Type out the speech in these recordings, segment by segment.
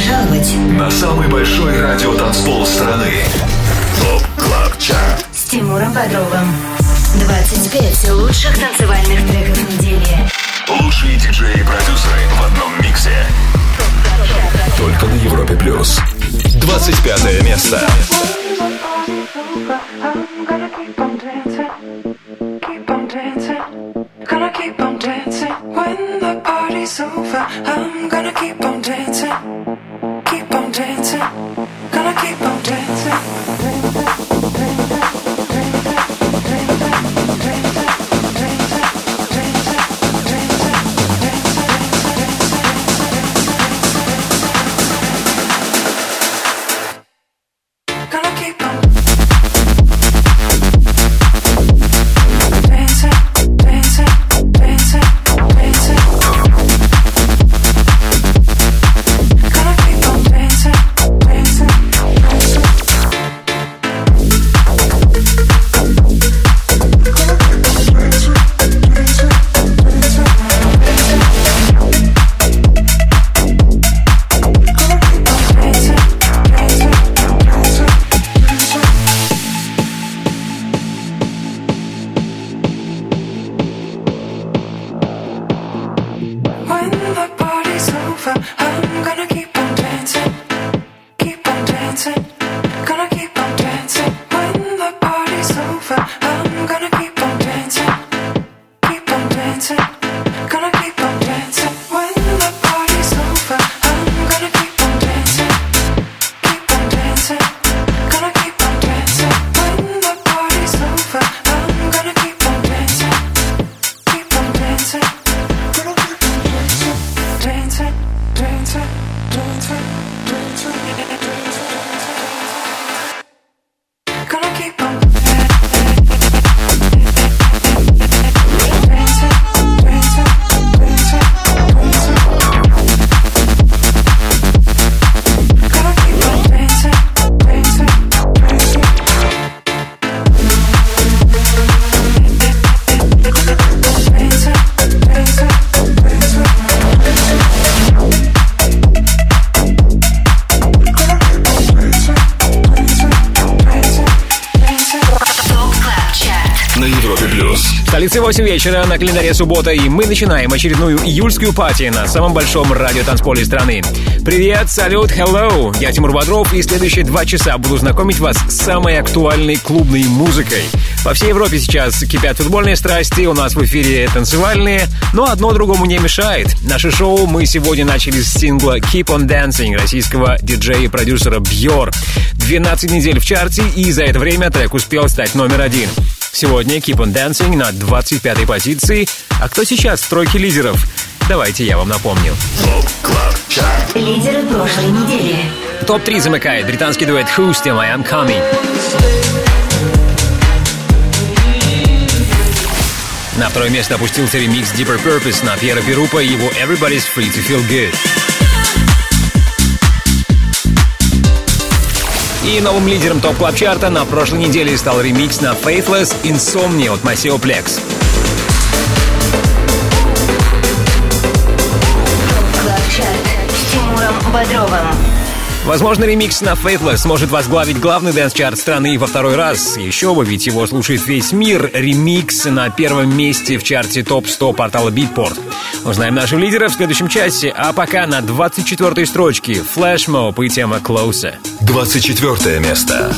пожаловать на самый большой радиотанцпол страны. ТОП КЛАБ ЧАРТ с Тимуром Бодровым. 25 лучших танцевальных треков недели. Лучшие диджеи и продюсеры в одном миксе. Только на Европе Плюс. 25 место. Gonna keep on dancing when the party's over. I'm gonna keep on dancing, 8 вечера, на календаре суббота, и мы начинаем очередную июльскую пати на самом большом радиотанцполе страны. Привет, салют, hello! Я Тимур Бодров, и следующие два часа буду знакомить вас с самой актуальной клубной музыкой. По всей Европе сейчас кипят футбольные страсти, у нас в эфире танцевальные, но одно другому не мешает. Наше шоу мы сегодня начали с сингла Keep on Dancing российского диджея и продюсера Бьор. 12 недель в чарте, и за это время трек успел стать номер один. Сегодня Keep on Dancing на 25-й позиции. А кто сейчас в тройке лидеров? Давайте я вам напомню. Лидеры прошлой недели. Топ-3 замыкает британский дуэт Who's Still I Am Coming. На второе место опустился ремикс Deeper Purpose на Пьера Перупа и его Everybody's Free to Feel Good. И новым лидером Top Club Chart а на прошлой неделе стал ремикс на Faithless Insomnia от Maceo Plex. Бодровым. Возможно, ремикс на Faithless сможет возглавить главный dance чарт страны во второй раз. Еще бы, ведь его слушает весь мир. Ремикс на первом месте в чарте ТОП-100 портала Beatport. Узнаем наших лидеров в следующем часе. А пока на 24-й строчке Flash Mob и тема Closer. 24 место.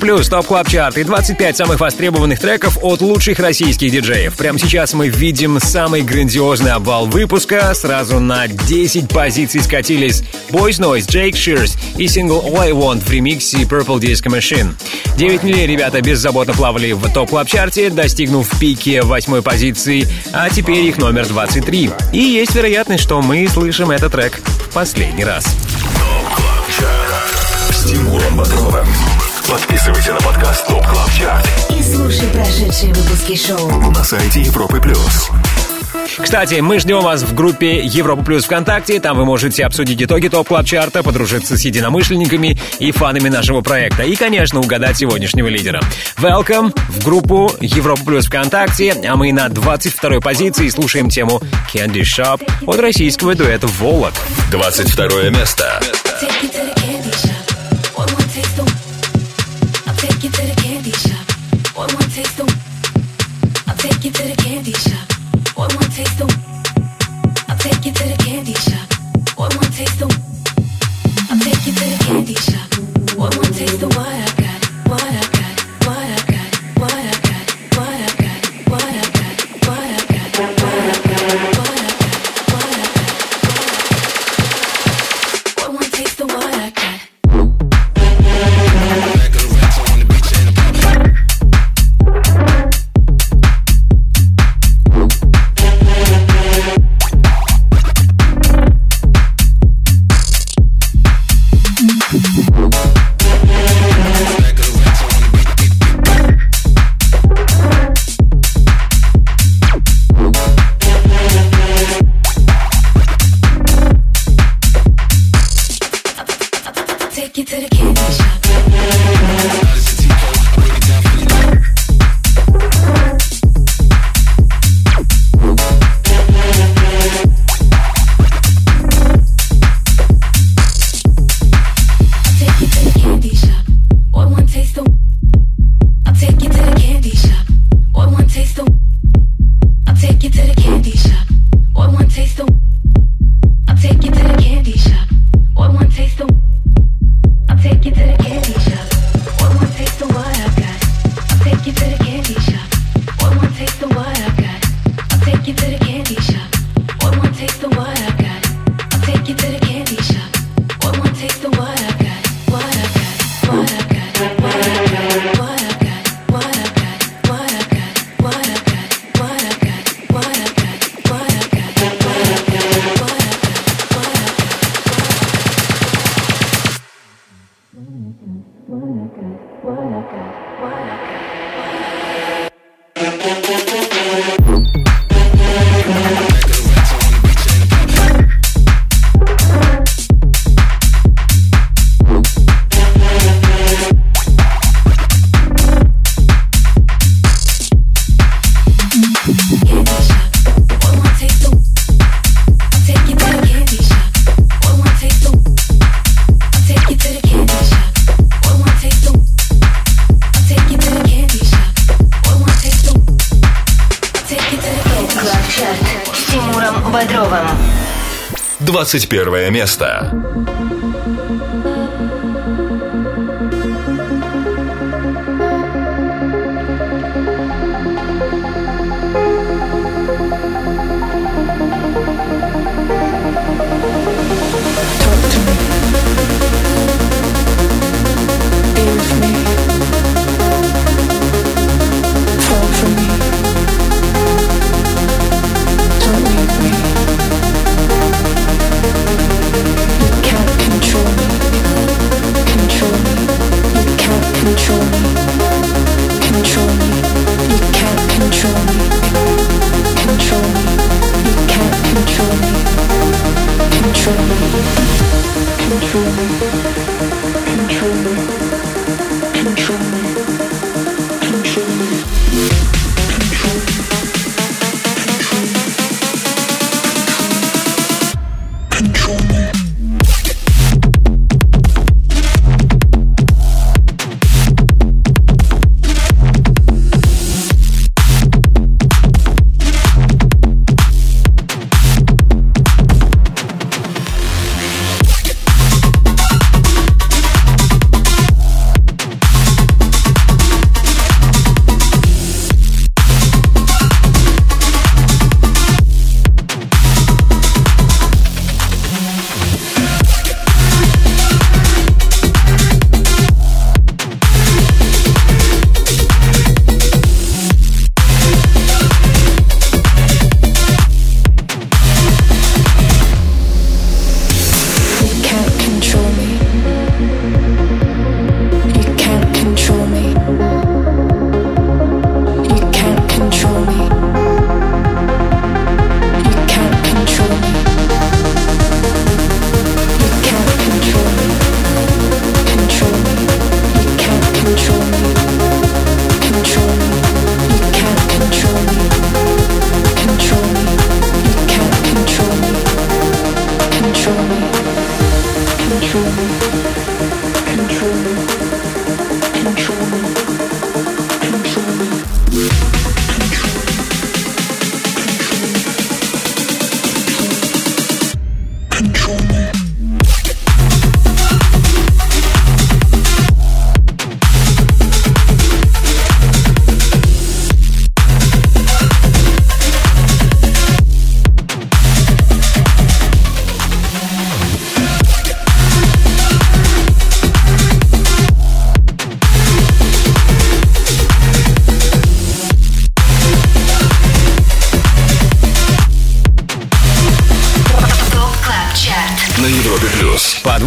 Плюс, Top Club Chart и 25 самых востребованных треков от лучших российских диджеев. Прямо сейчас мы видим самый грандиозный обвал выпуска. Сразу на 10 позиций скатились Boys Noize, Jake Shears и сингл All I Want в ремиксе Purple Disco Machine. 9 милей ребята беззаботно плавали в Top Club Chart е достигнув пике восьмой позиции, а теперь их номер 23. И есть вероятность, что мы слышим этот трек в последний раз. Тимуром Бодровым. Подписывайся на подкаст Top Club Chart. И слушай прошедшие выпуски шоу. На сайте Европы Плюс. Кстати, мы ждем вас в группе Европа Плюс ВКонтакте. Там вы можете обсудить итоги Top Club Chart а, подружиться с единомышленниками и фанами нашего проекта. И, конечно, угадать сегодняшнего лидера. Welcome в группу Европа Плюс ВКонтакте. А мы на 22-й позиции слушаем тему Candy Shop от российского дуэта Volac. 22 место. Take it to the candy shop. 21 место.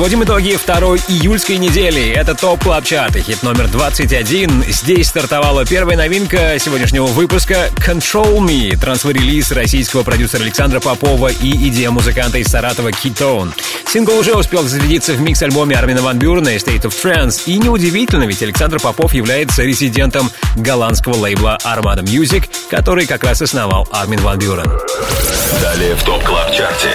Подводим итоги второй июльской недели. Это Top Club Chart хит номер 21. Здесь стартовала первая новинка сегодняшнего выпуска Control Me, транс-релиз российского продюсера Александра Попова и диджея-музыканта из Саратова Kitone. Сингл уже успел зарядиться в микс-альбоме Армина Ван Бюрна State of Trance. И неудивительно, ведь Александр Попов является резидентом голландского лейбла Armada Music, который как раз основал Армин Ван Бюрен. Далее в Top Club Chart е.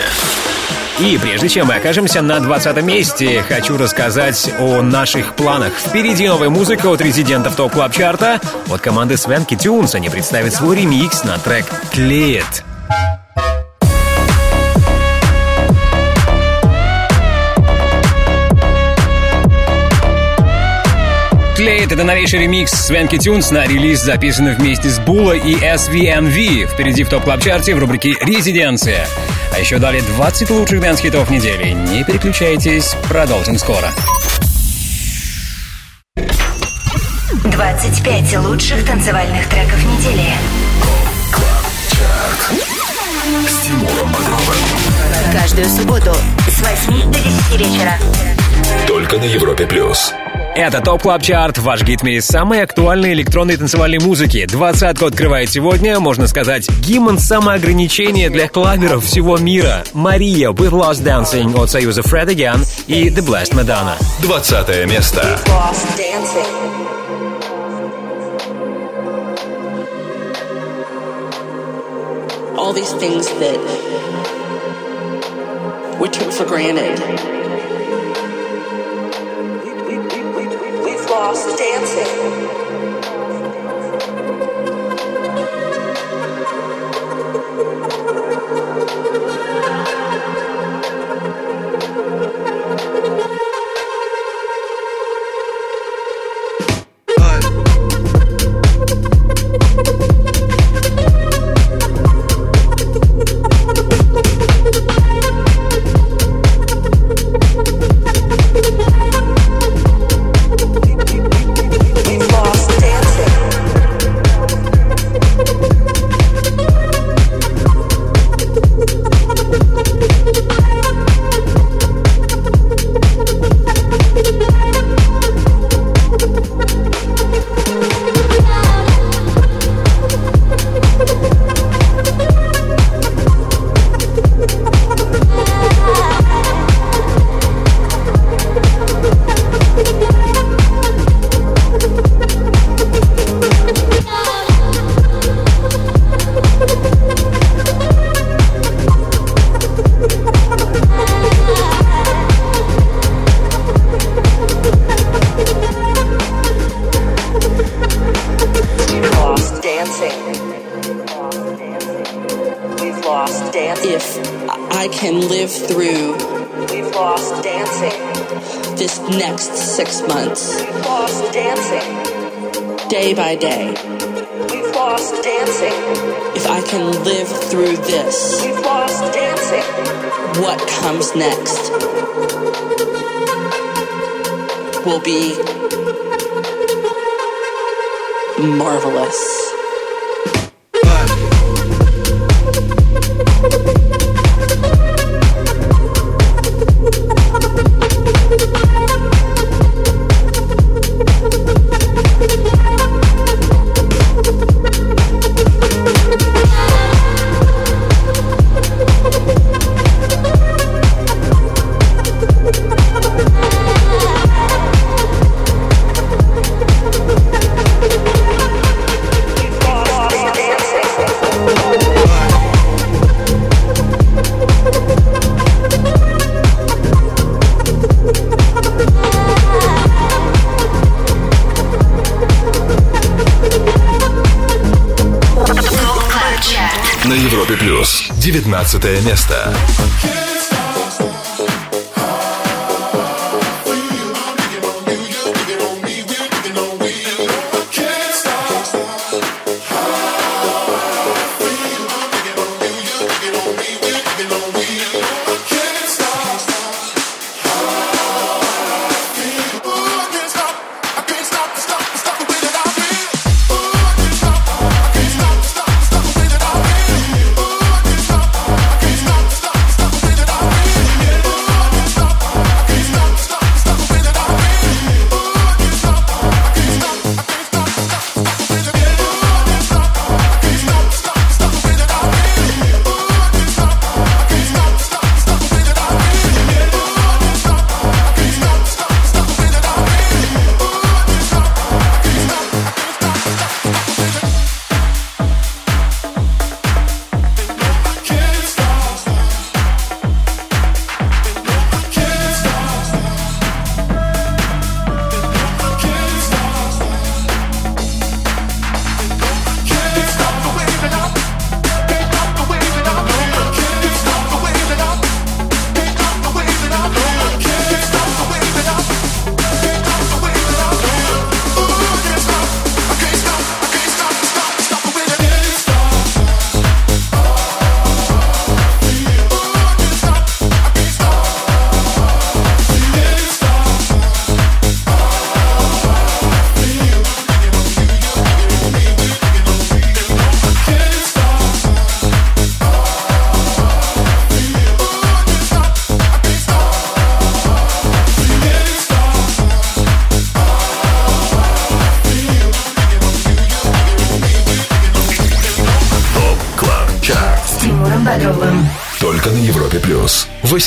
И прежде чем мы окажемся на 20 месте, хочу рассказать о наших планах. Впереди новая музыка от резидентов Top Club Chart а От команды Swanky Tunes они представят свой ремикс на трек «Тлеет». Клеит — это новейший ремикс Swanky Tunes на релиз, записанный вместе с Була и SVMV. Впереди в Top Club Chart е в рубрике «Резиденция». А еще далее 20 лучших dance хитов недели. Не переключайтесь, продолжим скоро. 25 лучших танцевальных треков недели. С Тимуром Бодровым. Каждую субботу с 8 до 10 вечера. Только на Европе Плюс. Это Top Club Chart, ваш гид в мире самой актуальной электронной танцевальной музыки. Двадцатку открывает сегодня, можно сказать, гимн самоограничения для клаберов всего мира. Marea We've Lost Dancing от союза Fred Again и The Blessed Madonna. Двадцатое место. All these things that we took for granted. Lost dancing. 19 место.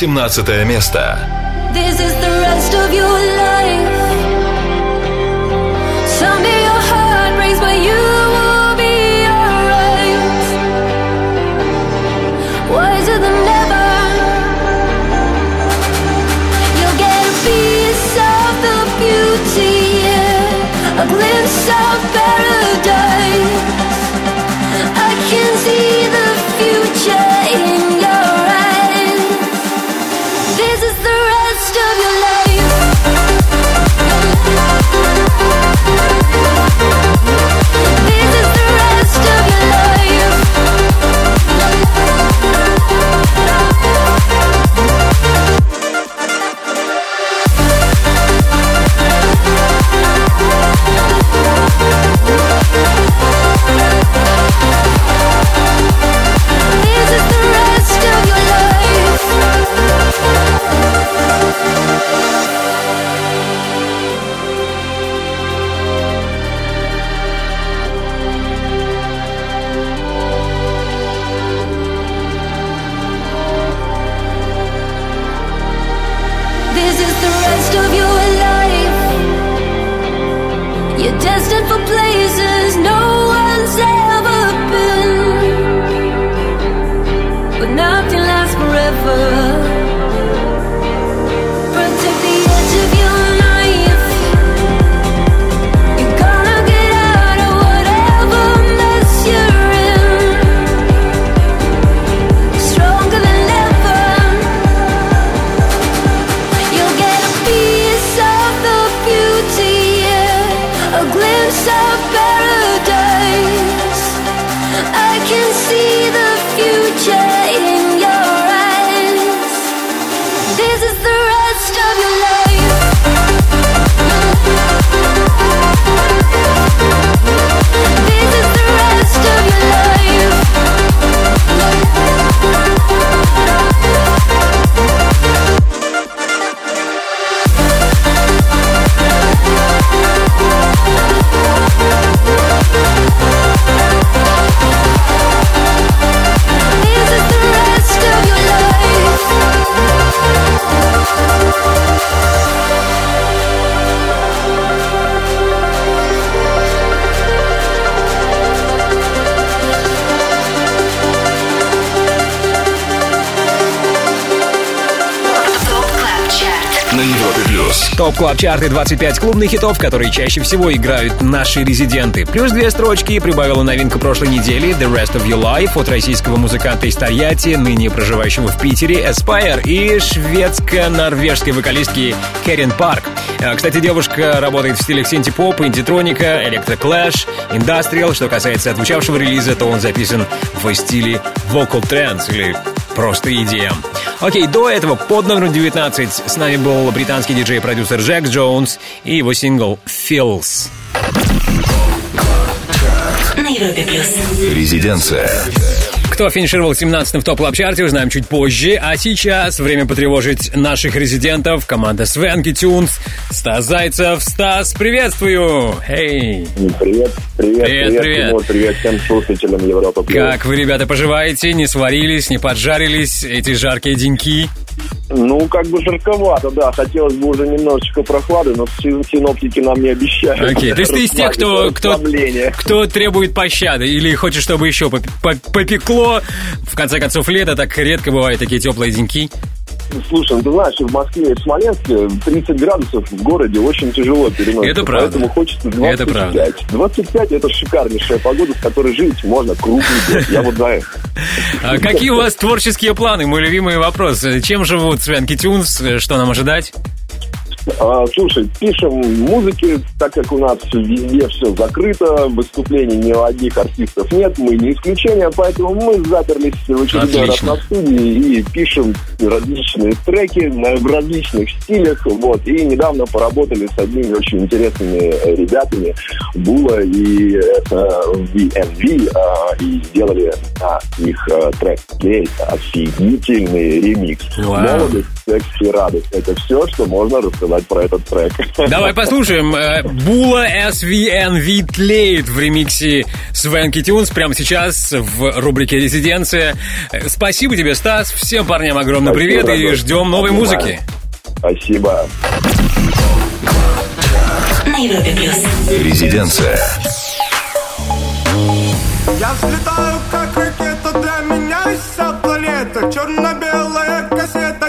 18 место. Club Chart и 25 клубных хитов, которые чаще всего играют наши резиденты. Плюс две строчки прибавила новинка прошлой недели The Rest of Your Life от российского музыканта из Тольятти, ныне проживающего в Питере, Aspire и шведско-норвежской вокалистки Карин Парк. А, Кстати, девушка работает в стилях синти-поп, инди-троника, электроклэш, индастриал. Что касается отзвучавшего релиза, то он записан в стиле vocal trance или просто EDM. Окей, до этого под номером 19 с нами был британский диджей-продюсер Джек Джонс и его сингл «Feels». На Европе плюс. Резиденция. Кто финишировал 17 в топ клаб чарте узнаем чуть позже. А сейчас время потревожить наших резидентов. Команда Свенки Тюнс. Стас Зайцев. Стас, приветствую! Эй! Привет, привет, Привет, привет, привет. Тимур, привет всем слушателям Европа Плюс. Как вы, ребята, поживаете? Не сварились, не поджарились эти жаркие деньки? Ну, как бы жарковато, да. Хотелось бы уже немножечко прохлады, но син- синоптики нам не обещают. Окей, то есть ты из тех, кто, кто, кто требует пощады или хочешь, чтобы еще поп- поп- попекло? В конце концов, лето так редко бывают такие теплые деньки. Слушай, ну, ты знаешь, в Москве и в Смоленске 30 градусов в городе очень тяжело переносится. Это правда. Поэтому хочется 25. Это правда. 25 это шикарнейшая погода, с которой жить можно круглый год. Я вот за это. А какие у вас творческие планы? Мой любимый вопрос. Чем живут Свенки Тюнс? Что нам ожидать? А, слушай, пишем музыки, так как у нас везде все закрыто, выступлений ни у одних артистов нет, мы не исключение, поэтому мы заперлись в очередной раз на студии и пишем различные треки на- в различных стилях, вот, и недавно поработали с одними очень интересными ребятами, Була и это VNV, а, и сделали на их э, трек офигительный ремикс. Молодость, секс и радость. Это все, что можно рассказать про этот трек. Давай послушаем. Э, Була SVNV Тлеет в ремиксе Свенки Тюнс прямо сейчас в рубрике «Резиденция». Э, Спасибо тебе, Стас. Всем парням огромный Спасибо, привет и дорогой. ждем новой Обнимаю. музыки. Спасибо. На Европе плюс. Резиденция. Я взлетаю, как ракета, для меня вся планета Черно-белая кассета,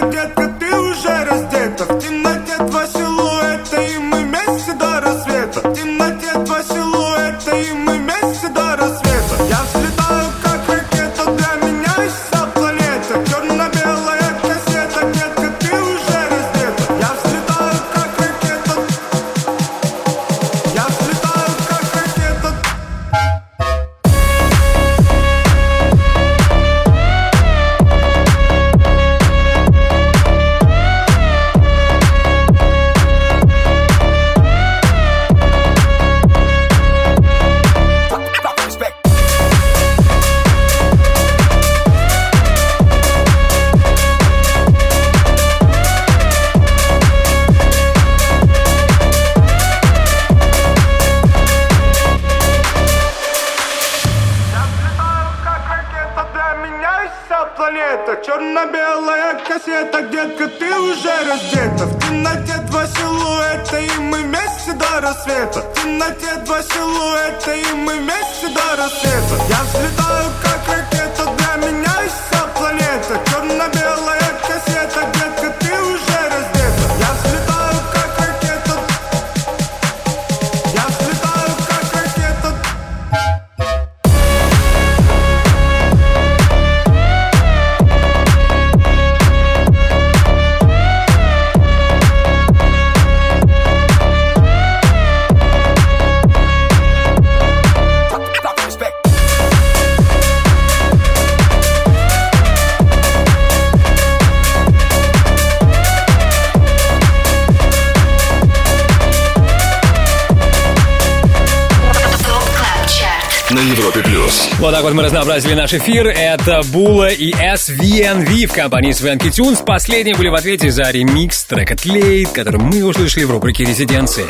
разнообразили наш эфир. Это Була и SVNV в компании Swanky Tunes. Последние были в ответе за ремикс трека Тлеет, который мы услышали в рубрике «Резиденции».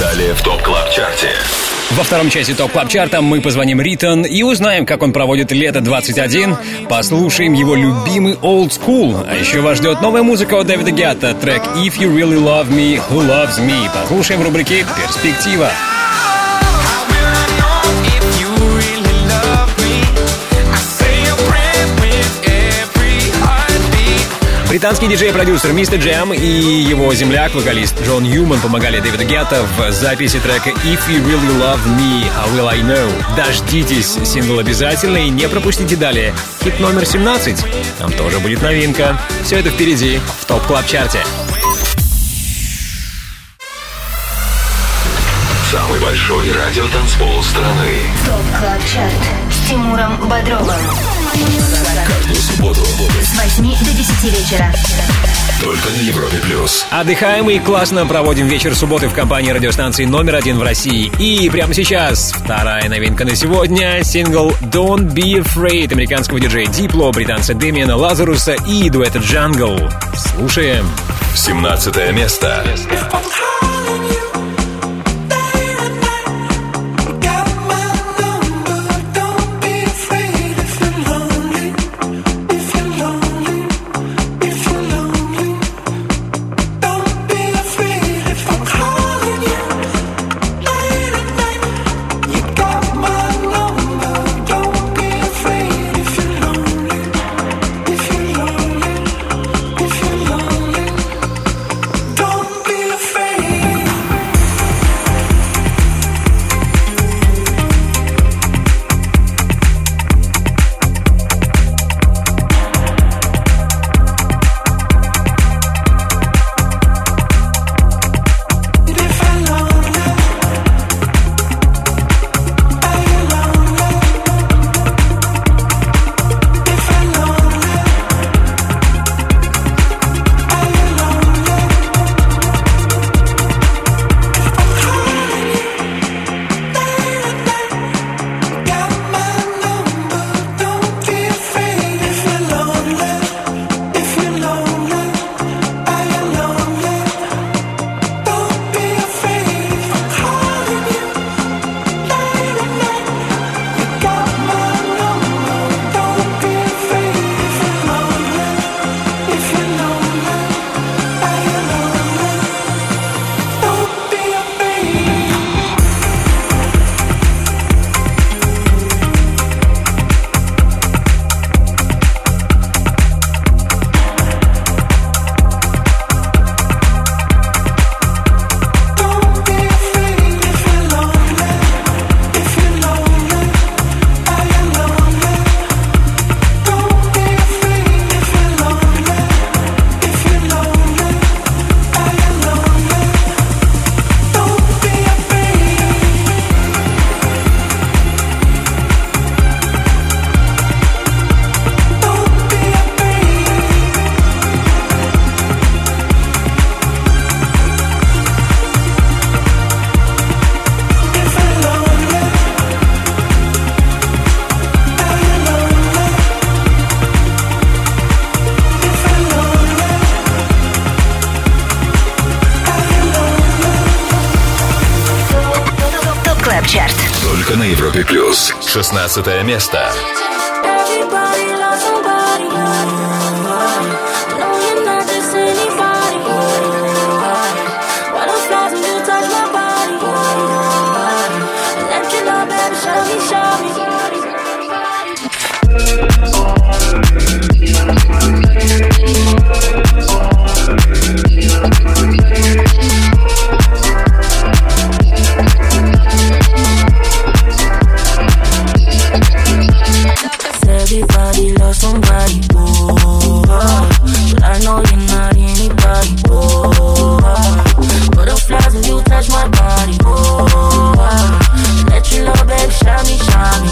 Далее в Top Club Chart е. Во втором части Top Club Chart а мы позвоним Riton и узнаем, как он проводит лето 21. Послушаем его любимый Old School. А еще вас ждет новая музыка от Дэвида Гетта, трек If You Really Love Me, Who Loves Me. Послушаем в рубрике «Перспектива». Британский диджей-продюсер MistaJam и его земляк-вокалист Джон Ньюман помогали Дэвиду Гетта в записи трека «If You Really Love Me, How Will I Know». Дождитесь сингл обязательно и не пропустите далее. Хит номер 17. Там тоже будет новинка. Все это впереди в Top Club Chart е. Самый большой радиотанцпол страны. Top Club Chart с Тимуром Бодровым. Каждую субботу С 8 до 10 вечера. только на Европе+. плюс. Отдыхаем и классно проводим вечер субботы в компании радиостанции номер один в России. И прямо сейчас вторая новинка на сегодня. Сингл «Don't Be Afraid» американского диджея Дипло, британца Дэмиана Лазаруса и дуэта Jungle. Слушаем. 17 место. Don't Европе+. плюс. 16 место. Touch my body, oh. Let you know, baby, shine me, shine me.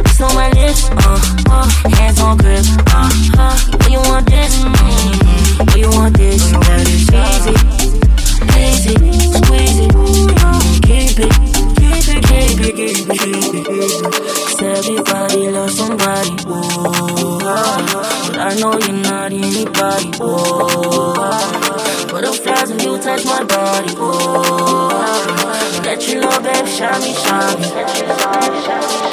It's on my lips, uh, uh, hands on grip, uh, uh. When you want this, mm, when you want this, that is easy, easy, squeeze it, keep it, keep it, keep it, keep it, keep it, everybody loves somebody, oh, but I know you're not anybody, oh touch my body. oh. Let you love, babe, shine me, shine me.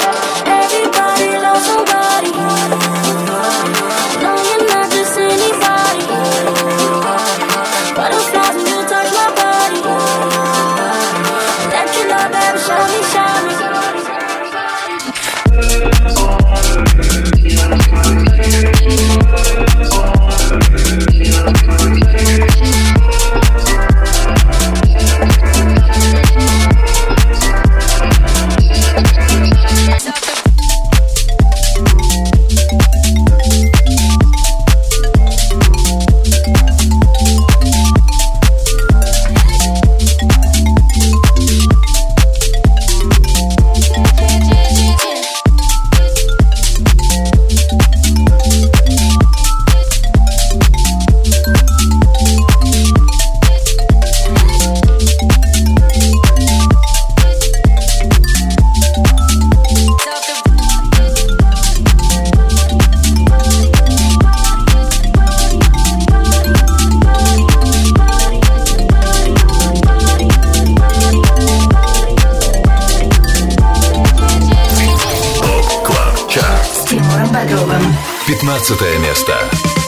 15 место.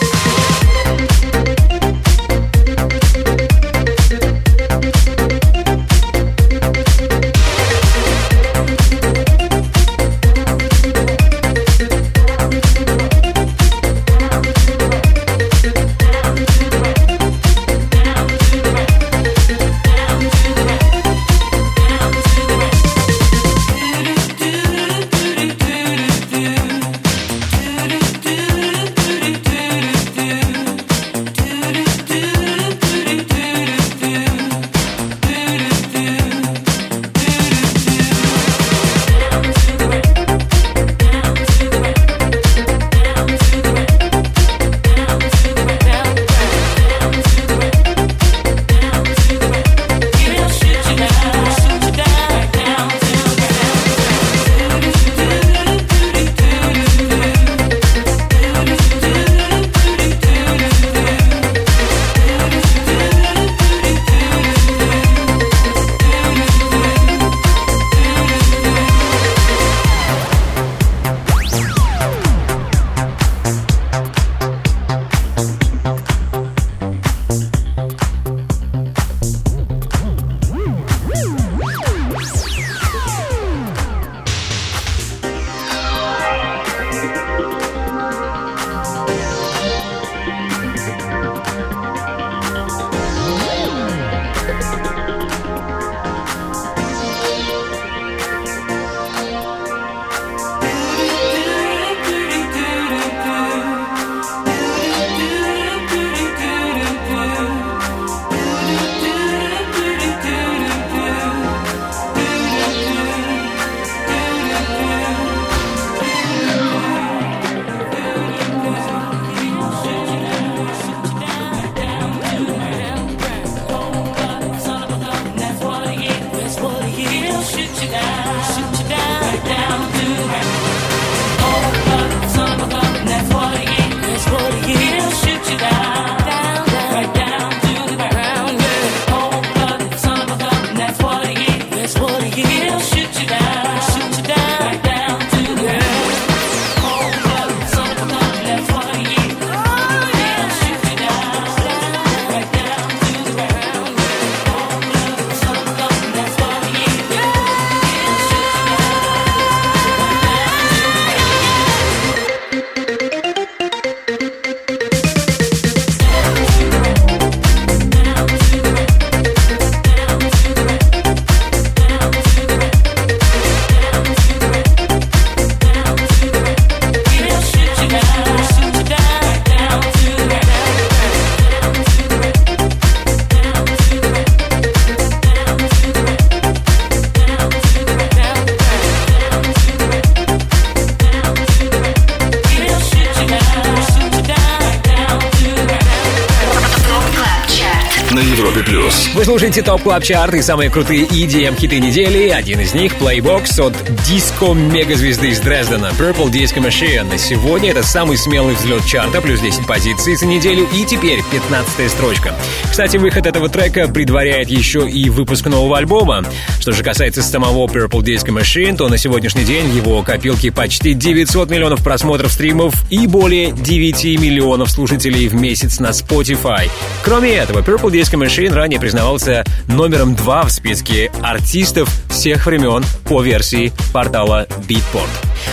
Вы слушаете Top Club Chart и самые крутые EDM хиты недели. Один из них — Playbox от диско-мегазвезды из Дрездена Purple Disco Machine. Сегодня это самый смелый взлет чарта, плюс 10 позиций за неделю и теперь 15 строчка. Кстати, выход этого трека предваряет еще и выпуск нового альбома. Что же касается самого Purple Disco Machine, то на сегодняшний день его копилке почти 900 миллионов просмотров стримов и более 9 миллионов слушателей в месяц на Spotify. Кроме этого, Purple Disco Machine ранее признавался номером два в списке артистов всех времен по версии портала Beatport.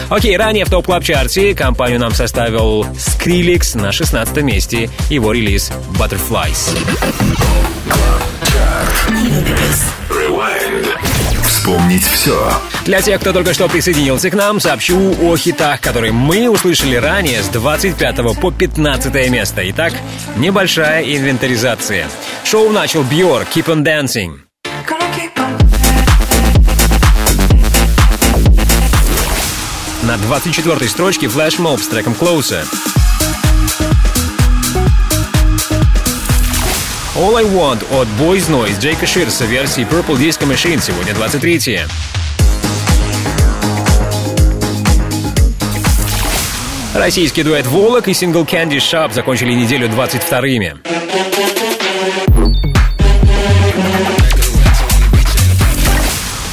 Окей, ранее в топ клаб чарте компанию нам составил Skrillex на 16 месте, его релиз Butterflies. Rewind. Вспомнить все. Для тех, кто только что присоединился к нам, сообщу о хитах, которые мы услышали ранее с 25 по 15 место. Итак, небольшая инвентаризация. Шоу начал Бьор Keep on Dancing. На 24 строчке Flash Mob с треком Closer. All I Want от Boys Noise Джейка Ширса версии Purple Disco Machine сегодня 23 Российский дуэт «Волок» и сингл «Candy Shop» закончили неделю 22-ми.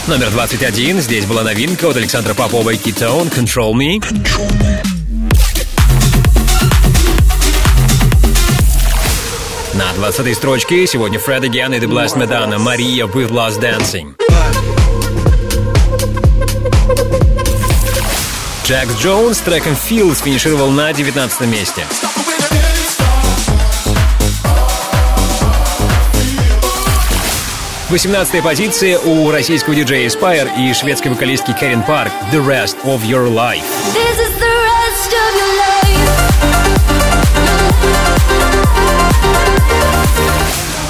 Номер 21. Здесь была новинка от Александра Попова и Китаон «Control Me». На 20-й строчке сегодня Фред Again и The Blessed Madonna Мария with Last Dancing. Джекс Джонс треком Fields финишировал на 19 месте. 18 позиция у российского диджея Aspire и шведской вокалистки Кэрин Парк «The Rest of Your Life».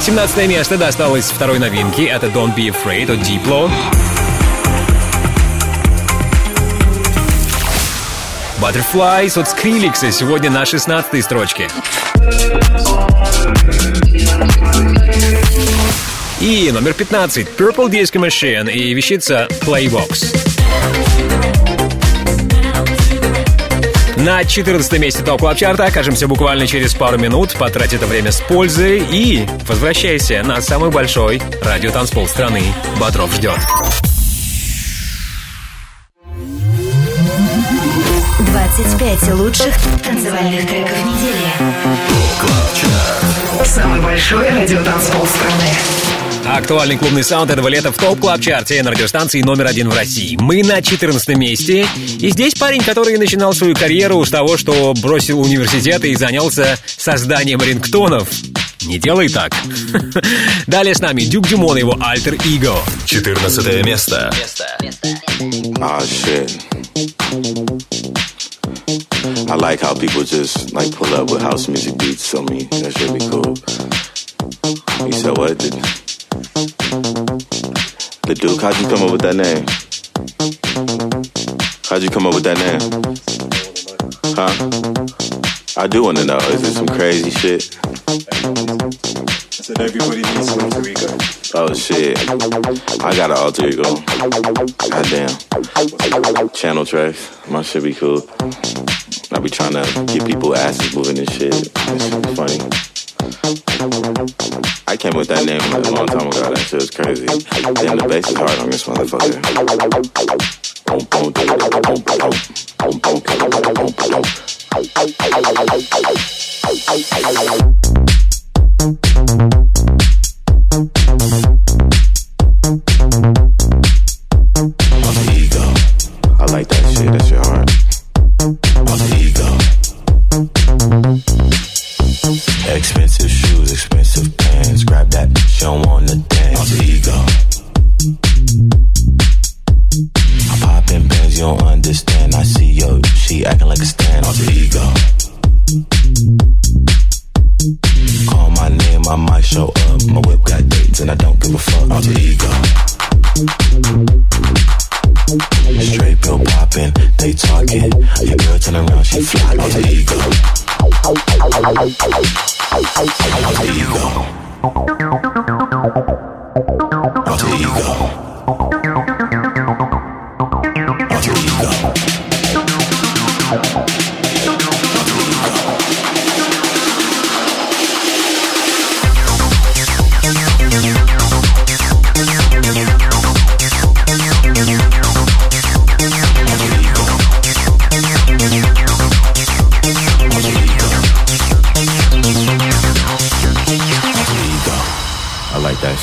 17 место досталось второй новинке. Это Don't Be Afraid от Diplo. Butterflies от Skrillex сегодня на 16 строчке. И номер 15 Purple Disco Machine и вещица Playbox. На 14 месте топ клаб чарта окажемся буквально через пару минут. Потрать это время с пользой и возвращайся на самый большой радиотанцпол страны. Бодров ждет. 25 лучших танцевальных треков недели. Самый большой радиотанцпол страны. Актуальный клубный саунд этого лета в топ клаб чарте на радиостанции номер один в России. Мы на 14 месте. И здесь парень, который начинал свою карьеру с того, что бросил университет и занялся созданием рингтонов. Не делай так. Далее с нами Дюк Дюмон и его альтер Иго. 14 место. Ah, shit. I like how people just like pull up with house music beats on me. That's really cool. You said what? The, Duke, how'd you come up with that name? How'd you come up with that name? Huh? I do want to know. Is it some crazy shit? I said everybody needs an alter ego. Oh shit. I got an alter ego. Goddamn. Channel tracks. My shit be cool. I be trying to get people asses moving and shit. That shit funny. I came with that name a long time ago. That shit was crazy. Damn, the bass is hard on this motherfucker. expensive shoes, expensive don't wanna dance. Alter ego. I'm popping pants, you don't understand. I see yo, she acting like a stand. Alter ego. Call my name, I might show up. My whip got dates and I don't give a fuck. Alter ego. Straight bill popping, they talking. Your girl turn around, she fly. Alter ego. Alter ego. Alter ego. Alter ego.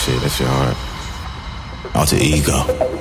shit. That's your heart. Out to ego.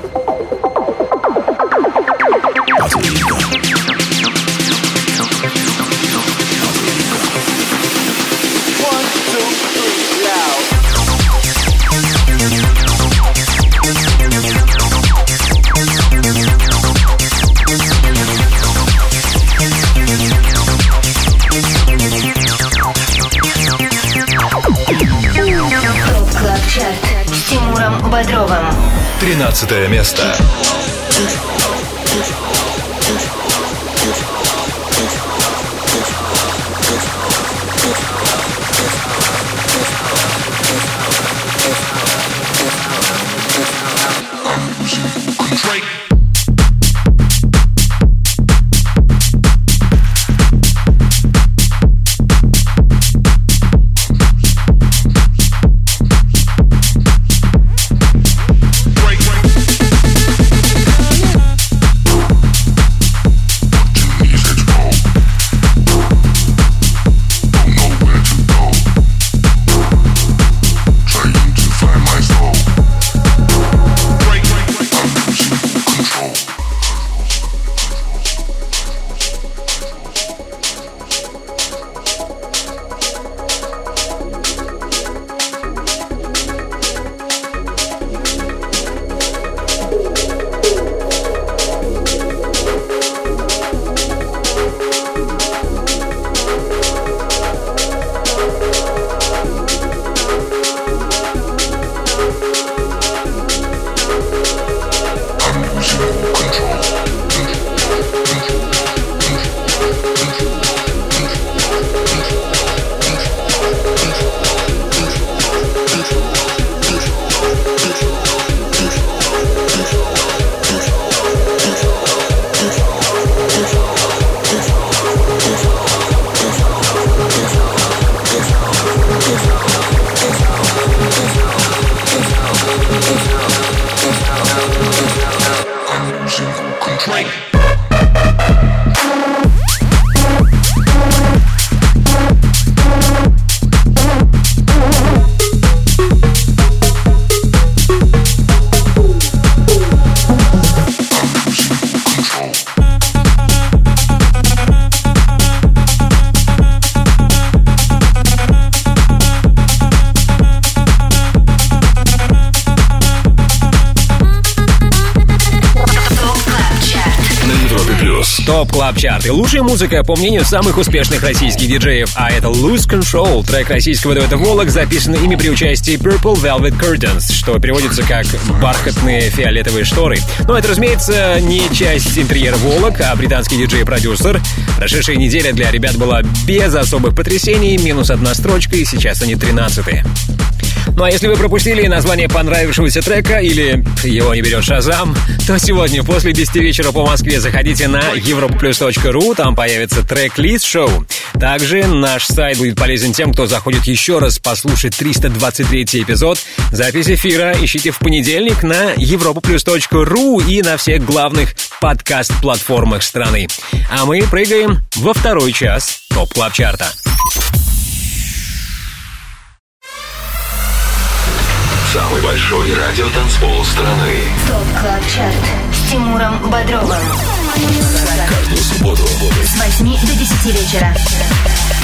13 место. Club Chart. И лучшая музыка, по мнению самых успешных российских диджеев. А это Lose Control, трек российского дуэта Volac, записанный ими при участии Purple Velvet Curtains, что переводится как «бархатные фиолетовые шторы». Но это, разумеется, не часть интерьера Volac, а британский диджей-продюсер. Прошедшая неделя для ребят была без особых потрясений, минус одна строчка, и сейчас они 13 -е. Ну а если вы пропустили название понравившегося трека или его не берет Shazam, то сегодня после 10 вечера по Москве заходите на europaplus.ru, там появится трек-лист шоу. Также наш сайт будет полезен тем, кто заходит еще раз послушать 323 эпизод. Запись эфира ищите в понедельник на europaplus.ru и на всех главных подкаст-платформах страны. А мы прыгаем во второй час Top Club Chart а. Самый большой радиотанцпол страны. Top Club Chart с Тимуром Бодровым. Каждую субботу С 8 до 10 вечера.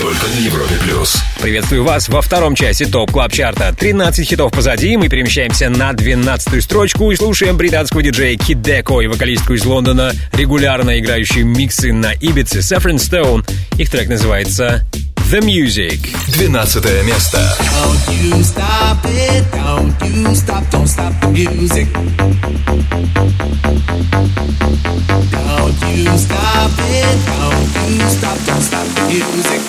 только на Европе плюс. Приветствую вас во втором часе Top Club Chart а. 13 хитов позади, мы перемещаемся на 12 строчку и слушаем британского диджея Kideko и вокалистку из Лондона, регулярно играющую миксы на Ибице Saffron Stone. Их трек называется The Music. 12 место. Don't you stop it, don't you stop, don't stop the music. Don't you stop it, don't you stop, don't stop the music.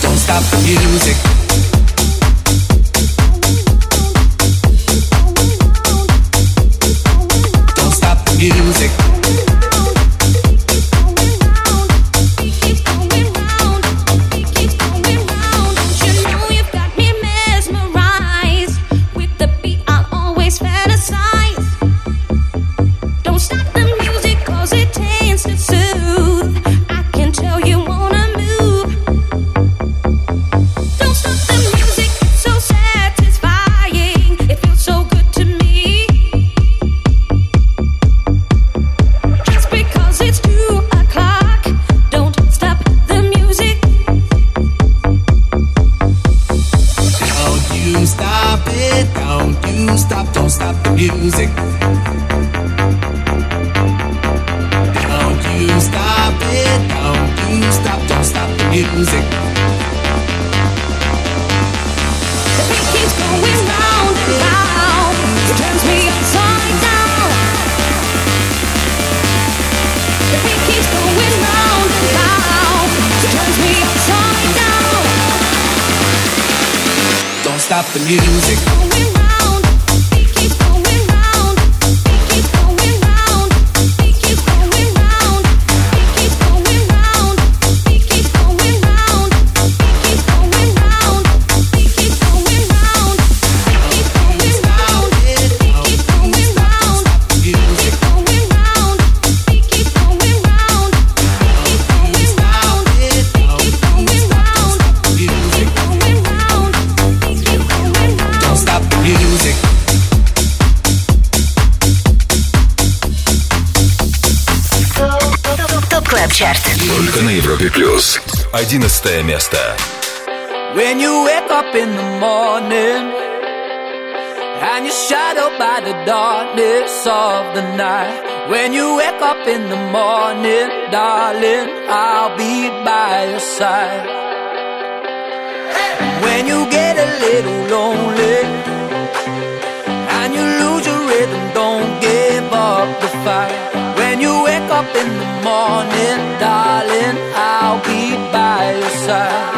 Don't stop the music. Don't stop the music. the music. 11 место. When you wake up in the morning and you're shadowed by the darkness of the night. When you wake up in the morning, darling, I'll be by your side. When you get a little lonely and you lose your rhythm, don't give side.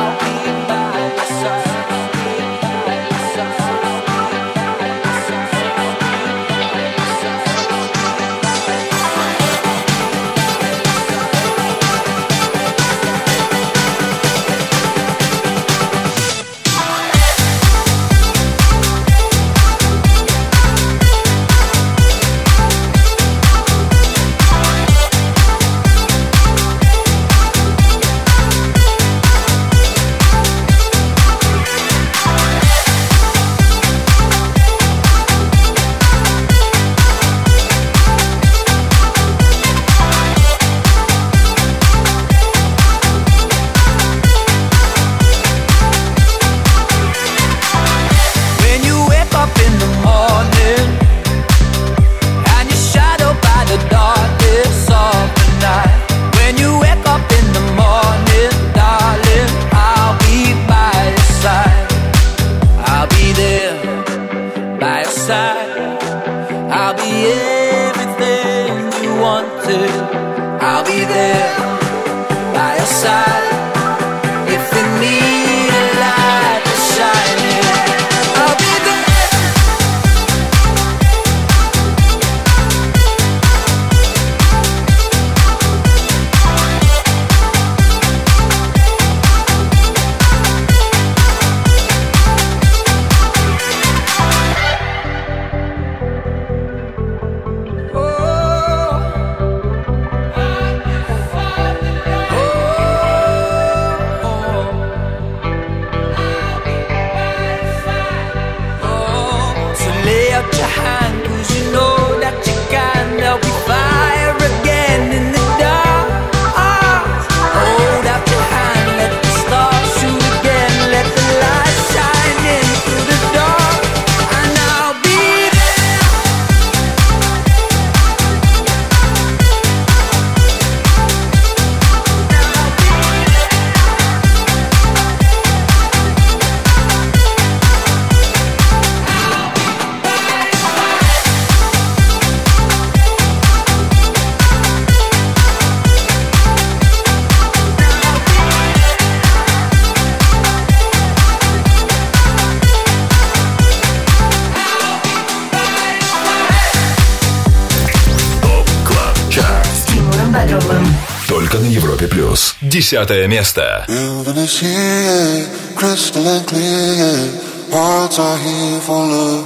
Десятое место. Moving is here, crystal and clear. Hearts are here for love.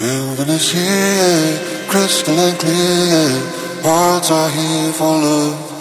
Moving is here, crystal and clear. Hearts are here for love.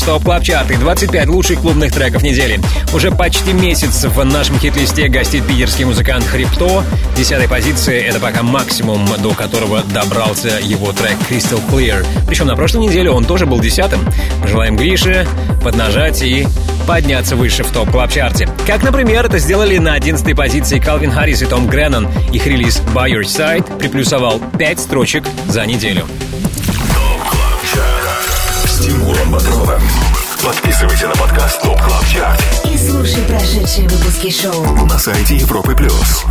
Плюс, топ клаб чарты 25 лучших клубных треков недели. Уже почти месяц в нашем хит-листе гостит питерский музыкант Хрипто. Десятой позиции — это пока максимум, до которого добрался его трек Crystal Clear. Причем на прошлой неделе он тоже был десятым. Желаем Грише поднажать и подняться выше в топ клаб чарте Как, например, это сделали на 11 позиции Калвин Харрис и Том Греннон. Их релиз By Your Side приплюсовал 5 строчек за неделю. Подписывайся на подкаст Top Club Chart И слушай прошедшие выпуски шоу. на сайте Европы плюс.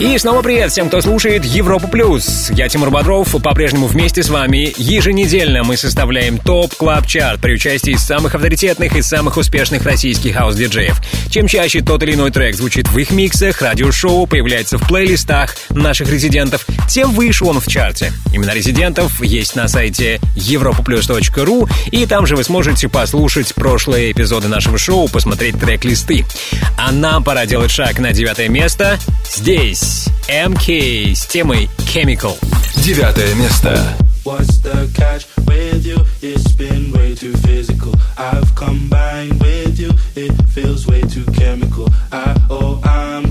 И снова привет всем, кто слушает Европу Плюс. Я Тимур Бодров, по-прежнему вместе с вами. Еженедельно мы составляем Top Club Chart при участии самых авторитетных и самых успешных российских хаус-диджеев. Чем чаще тот или иной трек звучит в их миксах, радиошоу появляется в плейлистах наших резидентов, тем выше он в чарте. Имена резидентов есть на сайте europaplus.ru, и там же вы сможете послушать прошлые эпизоды нашего шоу, посмотреть трек-листы. А нам пора делать шаг на девятое место здесь. MK с темой Chemical. Девятое место. What's the catch with you? It's been way too physical. I've combined with you. It feels way too chemical. I, oh, I'm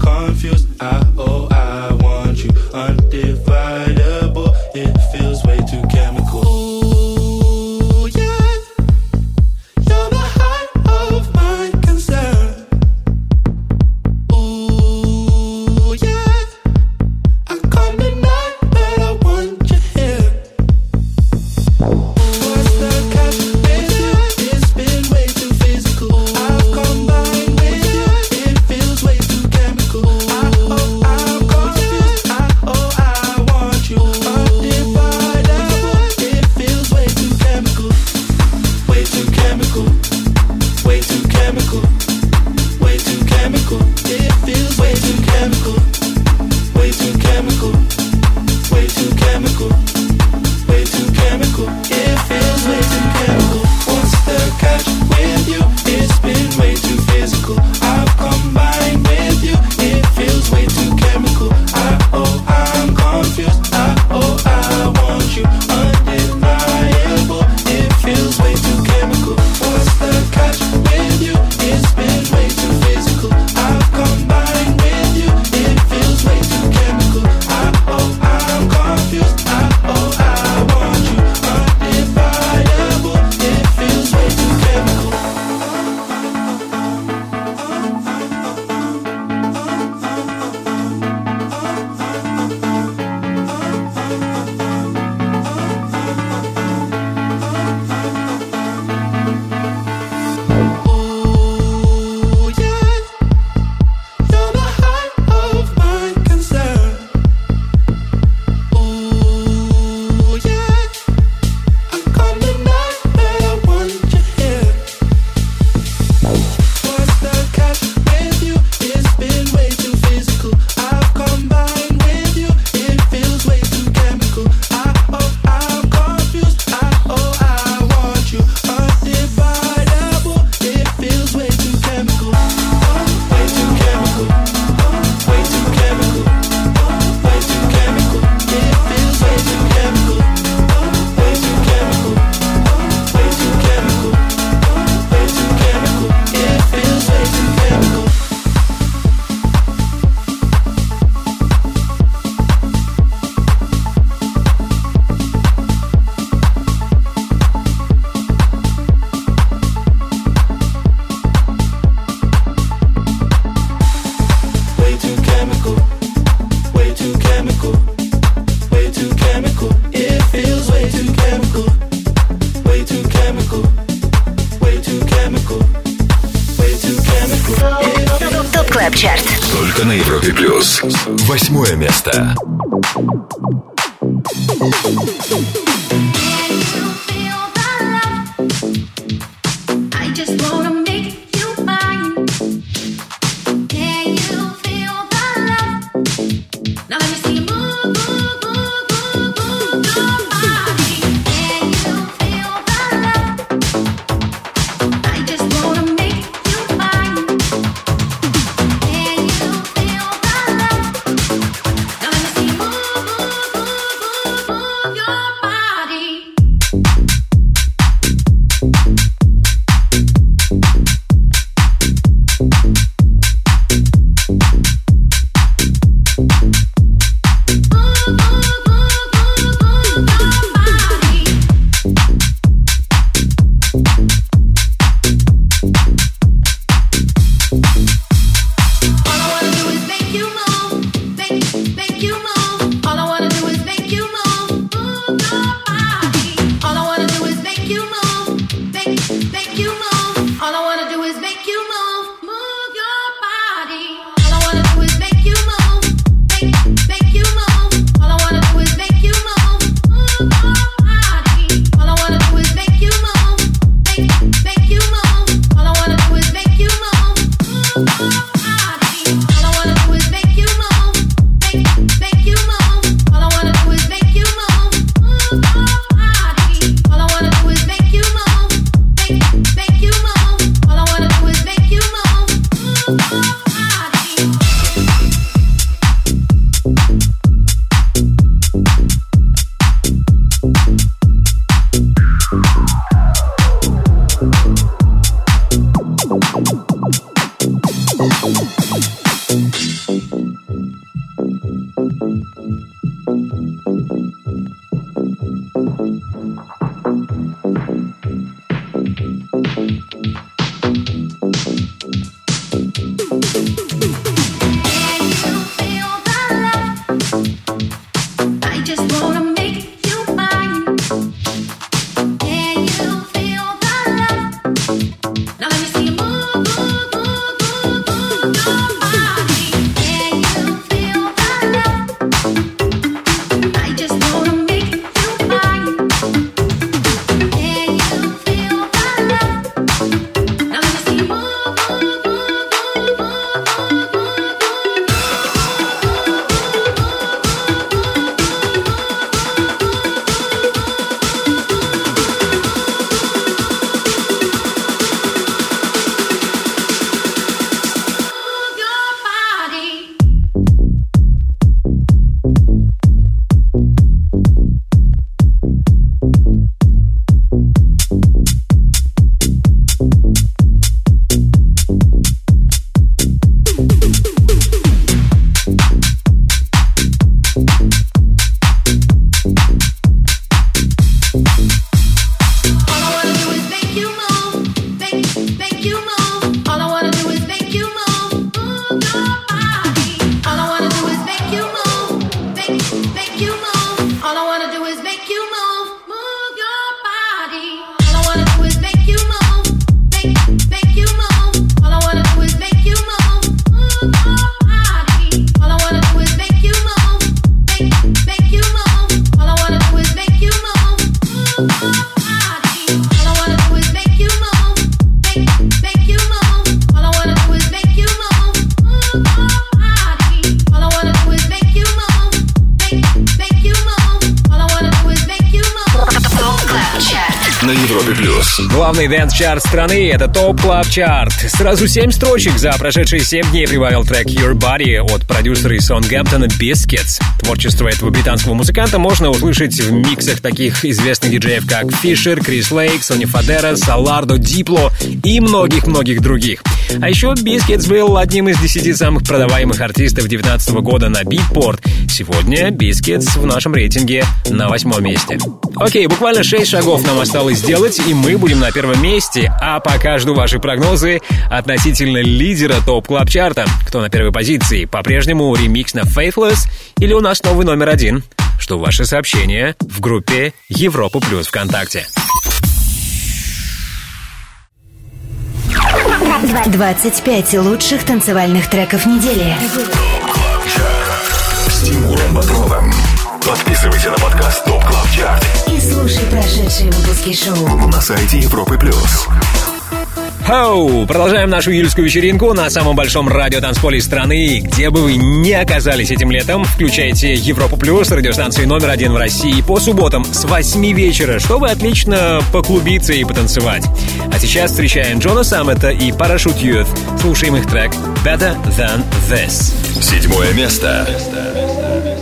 Dance-чарт страны — это Top Club Chart. Сразу семь строчек за прошедшие семь дней прибавил трек Your Body от продюсера из Саутгемптона Biscits. Творчество этого британского музыканта можно услышать в миксах таких известных диджеев, как Фишер, Крис Лейк, Sonny Fodera, Solardo, Дипло и многих-многих других. А еще Biscits был одним из десяти самых продаваемых артистов 2019 года на Beatport. Сегодня Biscits в нашем рейтинге на восьмом месте. Окей, буквально шесть шагов нам осталось сделать, и мы будем на первом месте. А пока жду ваши прогнозы относительно лидера топ клаб чарта Кто на первой позиции? По-прежнему ремикс на Faithless или у нас новый номер один? Жду ваши сообщения в группе Европа Плюс ВКонтакте. 25 лучших танцевальных треков недели. С Тимуром Бодровым. Подписывайся на подкаст Top Club Chart И слушай прошедшие выпуски шоу. на сайте Европы плюс. Хоу! Продолжаем нашу июльскую вечеринку на самом большом радиотанцполе страны. Где бы вы ни оказались этим летом, включайте Европу Плюс, радиостанцию номер один в России, по субботам с 8 вечера, чтобы отлично поклубиться и потанцевать. А сейчас встречаем Джона Саммита и Parachute Youth. Слушаем их трек Better Than This. Седьмое место. ТОП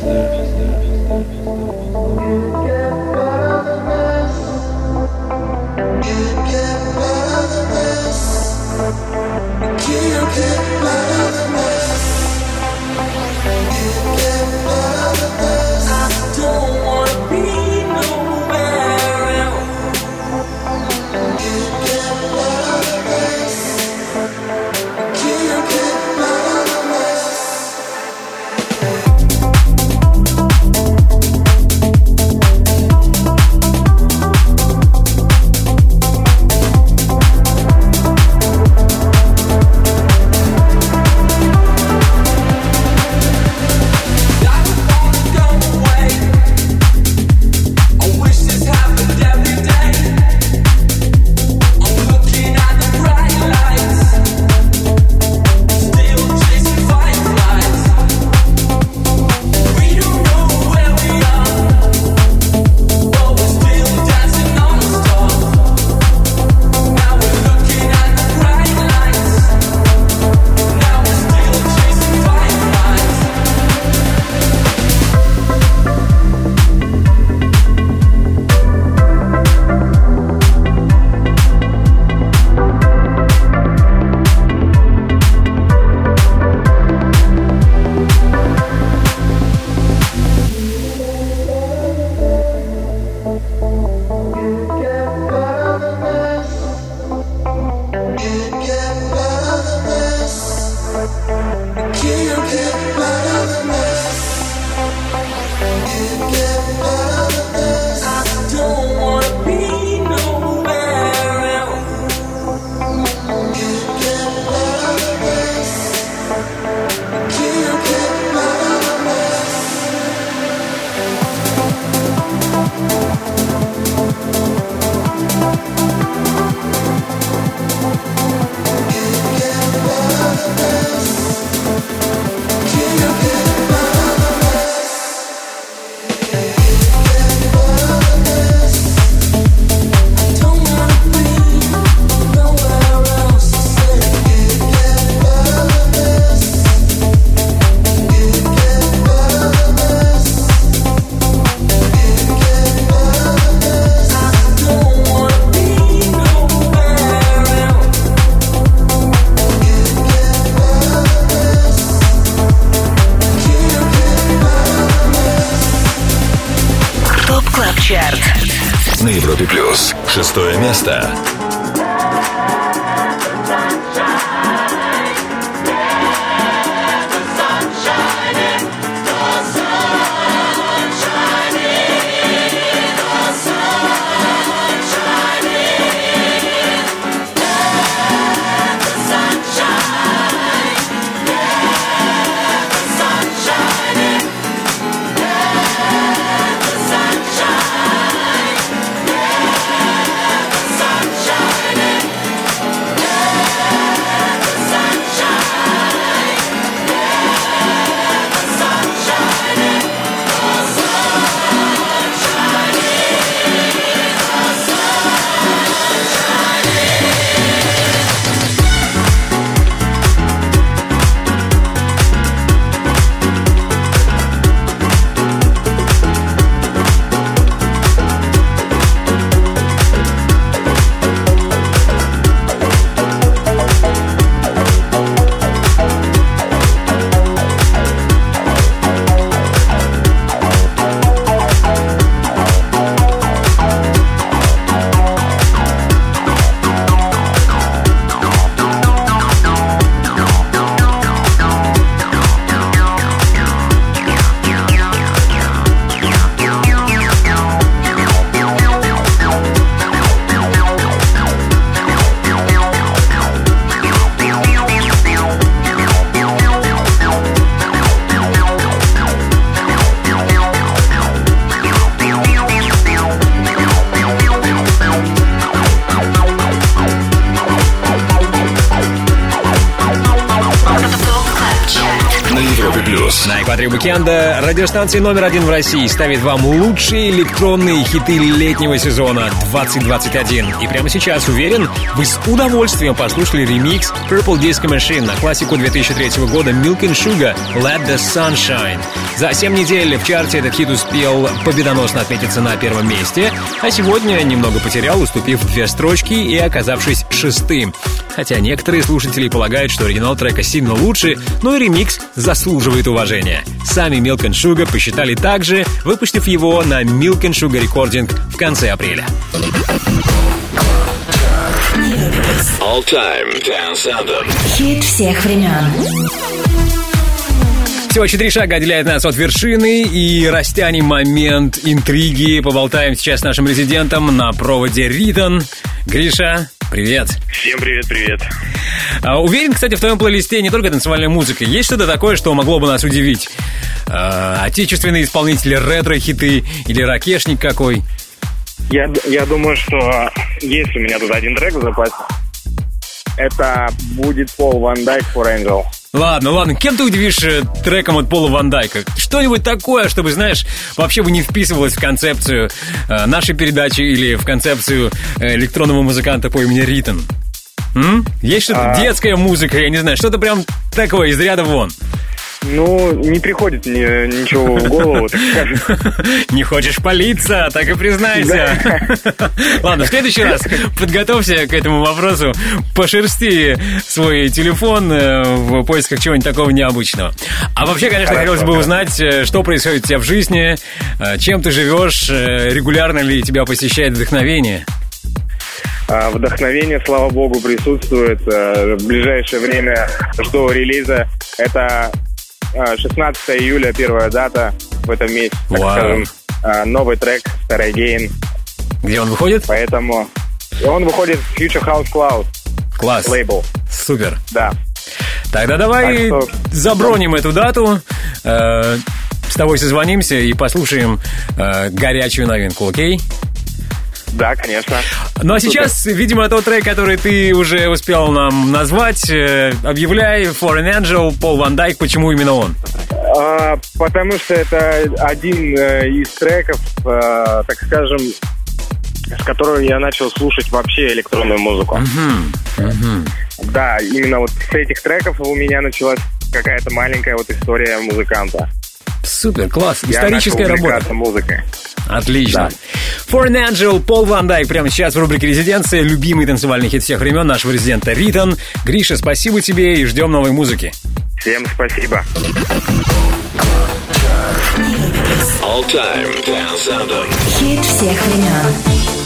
экваторе уикенда радиостанция номер один в России ставит вам лучшие электронные хиты летнего сезона 2021. И прямо сейчас, уверен, вы с удовольствием послушали ремикс Purple Disco Machine на классику 2003 года Milk and Sugar Let the Sunshine. За 7 недель в чарте этот хит успел победоносно отметиться на первом месте, а сегодня немного потерял, уступив две строчки и оказавшись шестым. Хотя некоторые слушатели полагают, что оригинал трека сильно лучше, но и ремикс заслуживает уважения. Сами Milk and Sugar посчитали так же, выпустив его на Milk and Sugar Recording в конце апреля. All Time Dance Anthem. Хит всех времен. Всего четыре шага отделяет нас от вершины и растянем момент интриги. Поболтаем сейчас с нашим резидентом на проводе Ритон. Гриша, привет. Всем привет-привет. А, уверен, кстати, в твоем плейлисте не только танцевальная музыка. Есть что-то такое, что могло бы нас удивить? А, отечественные исполнители, ретро-хиты или ракешник какой? Я, я думаю, что есть у меня тут один трек в запасе. Это будет Пол Ван Дайк for Angel. Ладно, ладно, кем ты удивишь э, треком от Пола Ван Дайка? Что-нибудь такое, чтобы, знаешь, вообще бы не вписывалось в концепцию э, нашей передачи или в концепцию э, электронного музыканта по имени Ритон? М? Есть что-то А. детская музыка, я не знаю, что-то прям такое из ряда вон. Ну, не приходит мне ничего в голову, так скажем. Не хочешь палиться, так и признайся. Ладно, в следующий раз подготовься к этому вопросу, пошерсти свой телефон э, в поисках чего-нибудь такого необычного. А вообще, конечно, Хорошо, хотелось бы узнать, э, что происходит у тебя в жизни, э, чем ты живешь, регулярно ли тебя посещает вдохновение. А, Вдохновение, слава богу, присутствует. В ближайшее время жду релиза. Это 16 июля, первая дата в этом месяце, так Вау. скажем. А, Новый трек Старый Гейн. Где он выходит? Поэтому он выходит в Future House Cloud Класс. лейбл. Супер. Да. Тогда давай Так что- заброним эту дату, э, с тобой созвонимся и послушаем э, горячую новинку, окей? Да, конечно. Ну а сейчас, видимо, тот трек, который ты уже успел нам назвать, э, объявляй Foreign Angel, Пол Ван Дайк, почему именно он? А, потому что это один э, из треков, э, так скажем, с которого я начал слушать вообще электронную музыку. Да, именно вот с этих треков у меня началась какая-то маленькая вот история музыканта. Супер, класс, Я историческая начал работа. музыкой. Отлично. Foreign Angel, Пол Ван Дайк прямо сейчас в рубрике «Резиденция». Любимый танцевальный хит всех времен нашего резидента Ритон. Гриша, спасибо тебе и ждем новой музыки. Всем спасибо. All Time. Хит всех времен.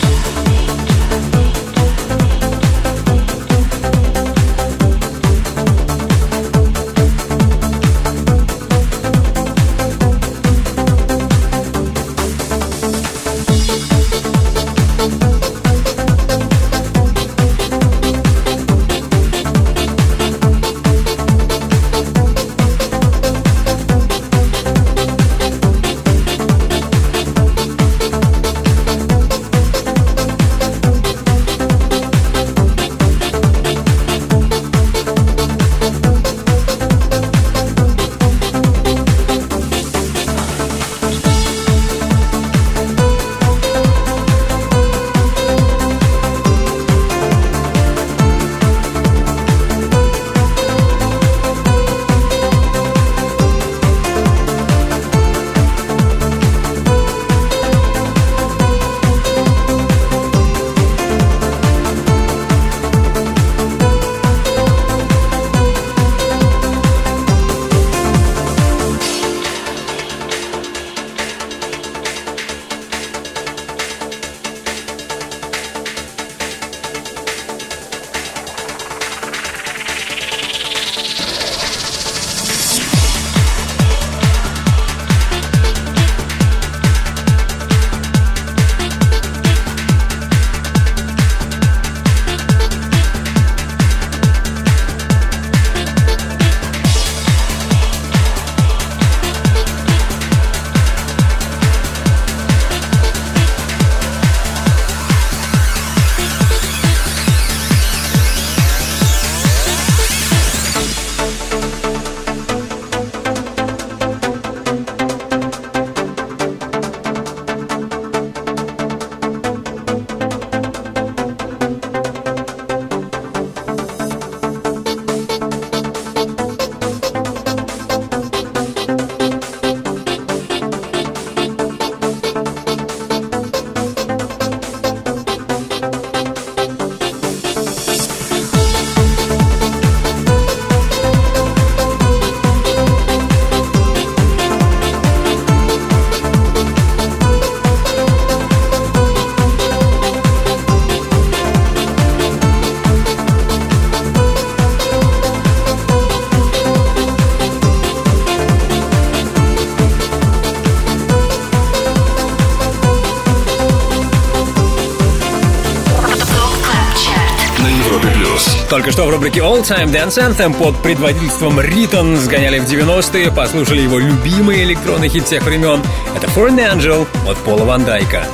В рубрике All Time Dance Anthem под предводительством Ритон сгоняли в 90-е, послушали его любимый электронный хит всех времен. Это Foreign Angel от Пола Ван Дайка.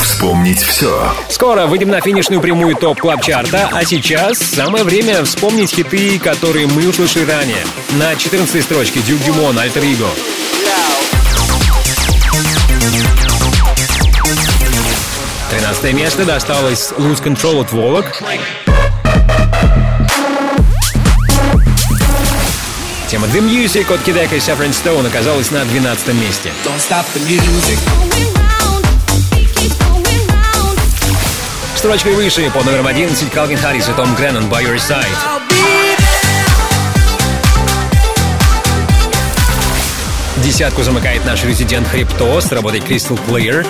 Вспомнить все. Скоро выйдем на финишную прямую топ клаб чарта а сейчас самое время вспомнить хиты, которые мы услышали ранее. На 14 строчке Дюк Дюмон, Альтер Иго. 13 место досталось Lose Control от Волок. Тема The Music от Кидека и Сафрин Стоун оказалась на 12 месте. Строчкой выше под номером 11 Калвин Харрис и Том Греннон By Your Side. Десятку замыкает наш резидент Хрипто с работой Crystal Clear.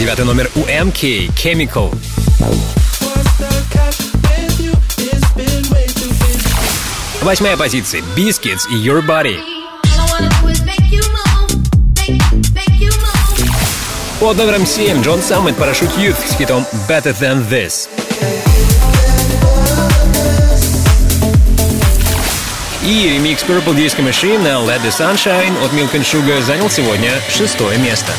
Девятый номер у MK Chemical. Восьмая позиция Biscuits и Your Body. Под номером 7 Джон Саммет Парашют Youth с хитом Better Than This. И ремикс Purple Disco Machine на Let the Sunshine от Milk and Sugar занял сегодня шестое место.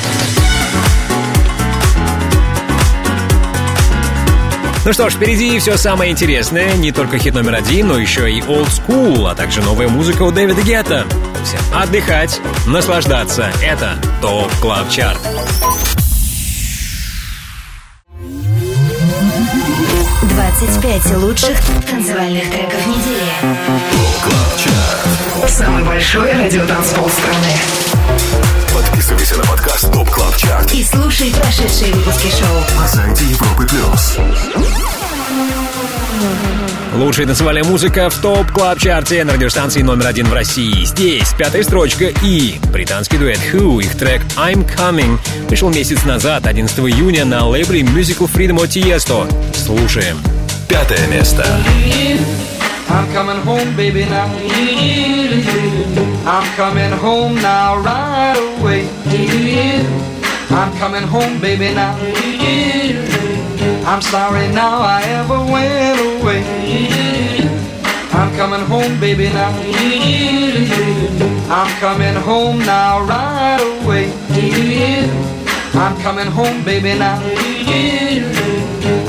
Ну что ж, впереди все самое интересное. Не только хит номер один, но еще и old school, а также новая музыка у Дэвида Гетта. Всем отдыхать, наслаждаться. Это Top Club Chart. Двадцать пять лучших танцевальных треков недели. Самый большой радиотанцпол страны. Подписывайся на подкаст Top Club Chart И слушай прошедшие выпуски шоу. на сайте Европы Плюс. Лучшая танцевальная музыка в Top Club Chart е на радиостанции номер один в России. Здесь пятая строчка и британский дуэт Wh0, их трек I'm Coming вышел месяц назад, 11 июня, на лейбле Musical Freedom от Tiesto. Слушаем. Пятое место. I'm coming home, baby, now. I'm coming home now, right away. I'm coming home, baby, now. I'm sorry now I ever went away. I'm coming home, baby, now. I'm coming home now, right away. I'm coming home, baby, now.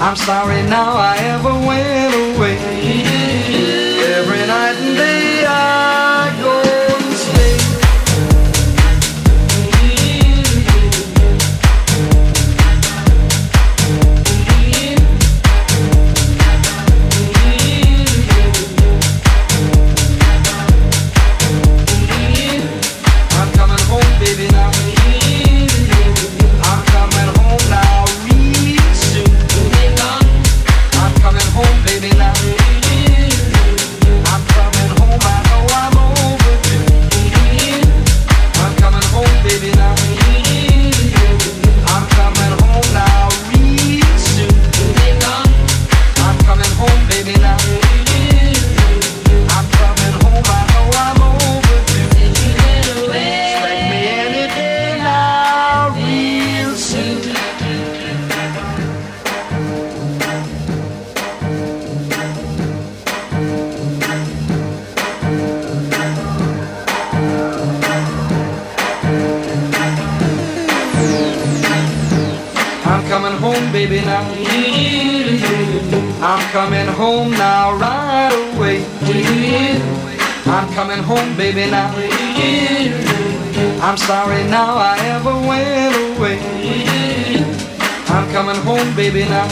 I'm sorry now I ever went away. Coming home, baby, now. I'm sorry now I ever went away. I'm coming home, baby, now.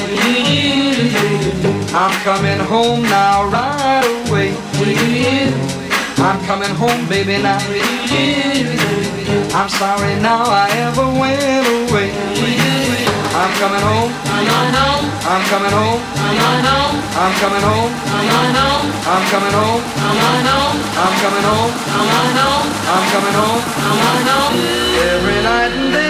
I'm coming home now, right away. I'm coming home, baby, now. I'm sorry now I ever went away. I'm coming home. I'm coming home. I'm coming home. I'm coming home. I'm coming home. I'm coming home. I'm coming home. I'm coming home. I'm coming home. Every night and day.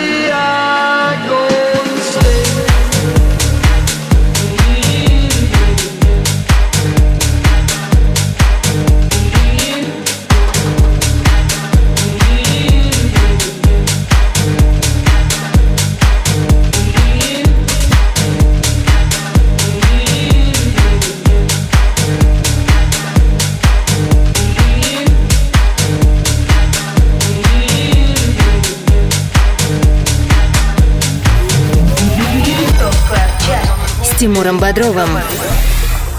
Бодровым.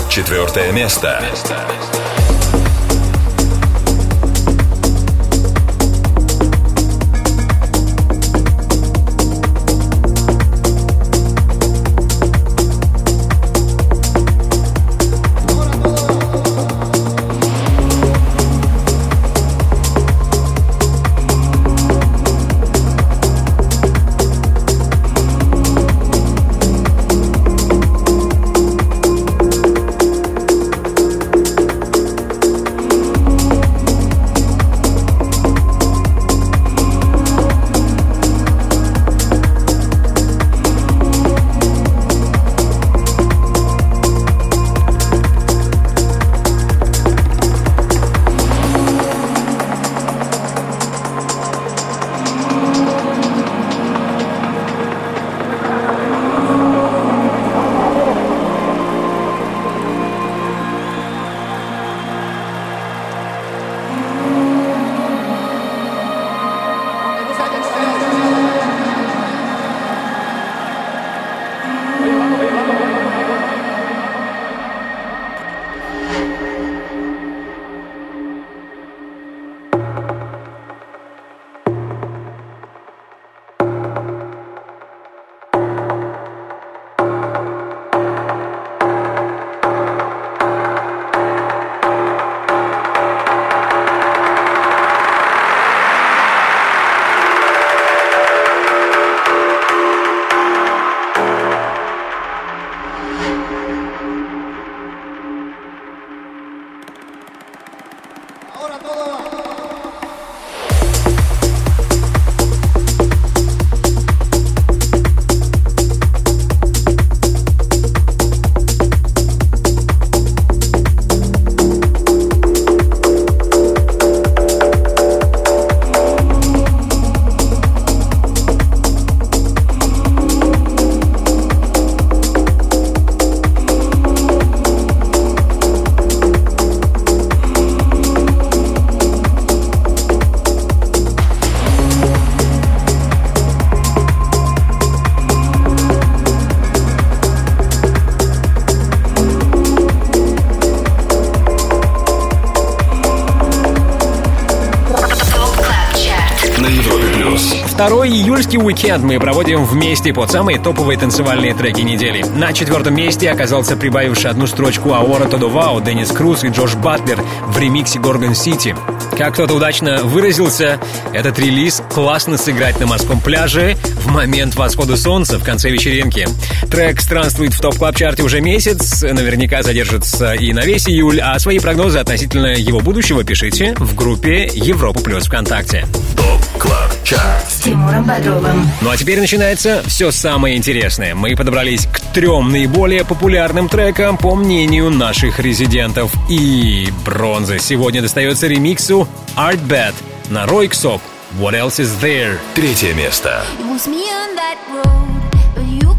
Четвертое место. На Июльский уикенд мы проводим вместе под самые топовые танцевальные треки недели. На четвертом месте оказался прибавивший одну строчку Ahora Todo Vale, Деннис Круз и Джош Батлер в ремиксе Gorgon City. Как кто-то удачно выразился, этот релиз классно сыграть на морском пляже в момент восхода солнца в конце вечеринки. Трек странствует в Top Club Chart е уже месяц, наверняка задержится и на весь июль, а свои прогнозы относительно его будущего пишите в группе Европа Плюс ВКонтакте. Club Chart. С Тимуром Бодровым. Ну а теперь начинается все самое интересное. Мы подобрались к трем наиболее популярным трекам по мнению наших резидентов. И бронза сегодня достается ремиксу Artbat на Röyksopp What Else Is There. Третье место. It was me on that road, but you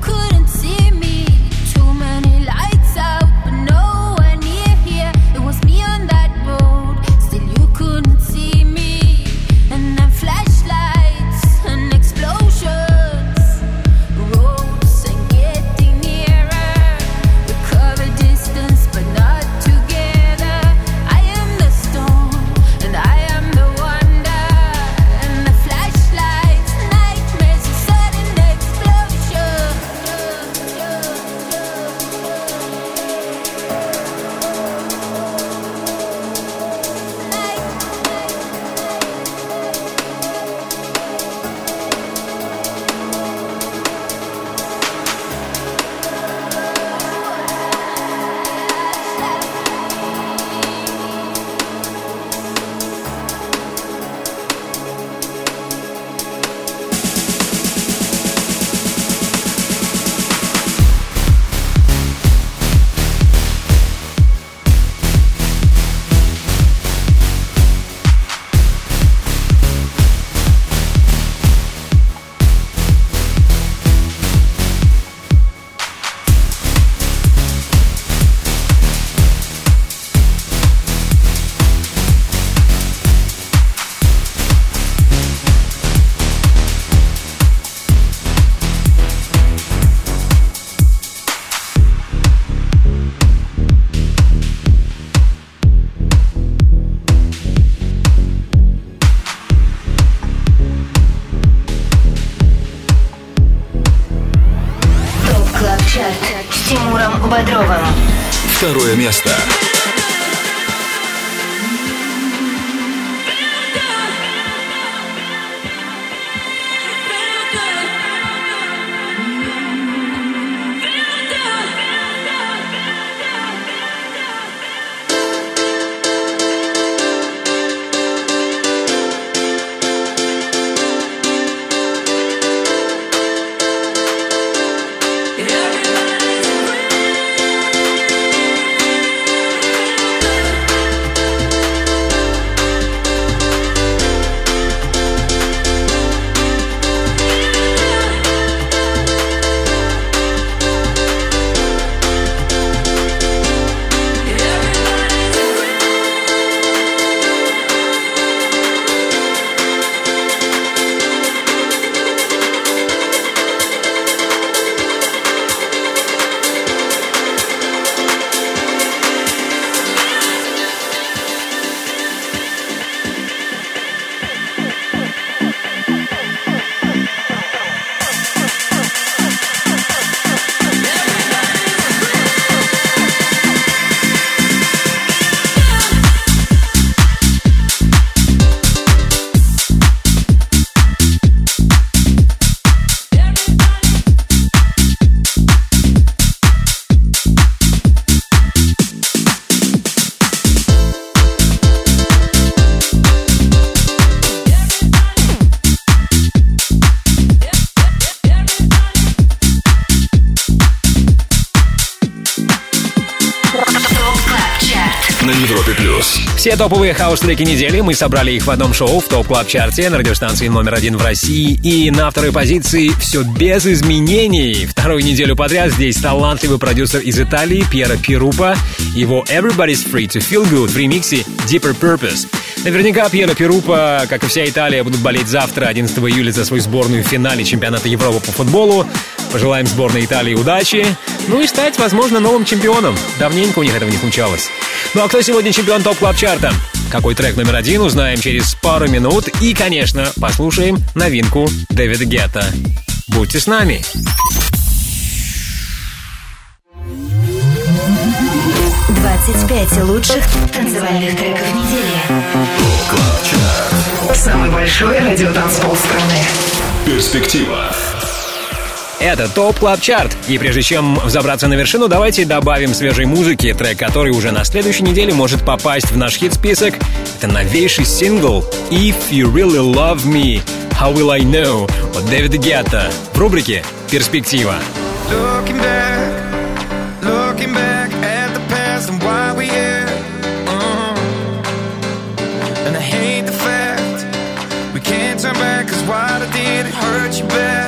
Все топовые хаус-треки недели мы собрали их в одном шоу в Top Club Chart е на радиостанции номер один в России. И на второй позиции все без изменений. Вторую неделю подряд здесь талантливый продюсер из Италии Пьеро Пирупа. Его Everybody's Free to Feel Good в ремиксе Deeper Purpose. Наверняка Пьеро Пирупа, как и вся Италия, будут болеть завтра, 11 июля, за свою сборную в финале чемпионата Европы по футболу. Пожелаем сборной Италии удачи. Ну и стать, возможно, новым чемпионом. Давненько у них этого не случалось. Ну а кто сегодня чемпион Top Club Chart а Какой трек номер один, узнаем через пару минут. И, конечно, послушаем новинку Дэвида Гетта. Будьте с нами! Двадцать пять лучших танцевальных треков недели. Самый большой радиотанцпол страны. Перспектива. Это Top Club Chart. И прежде чем взобраться на вершину, давайте добавим свежей музыки, трек который уже на следующей неделе может попасть в наш хит-список. Это новейший сингл «If You Really Love Me, How Will I Know» от Дэвида Гетта в рубрике «Перспектива». Looking back, looking back and why we here. Uh. And I hate the fact we can't turn back, cause I did it hurt you bad.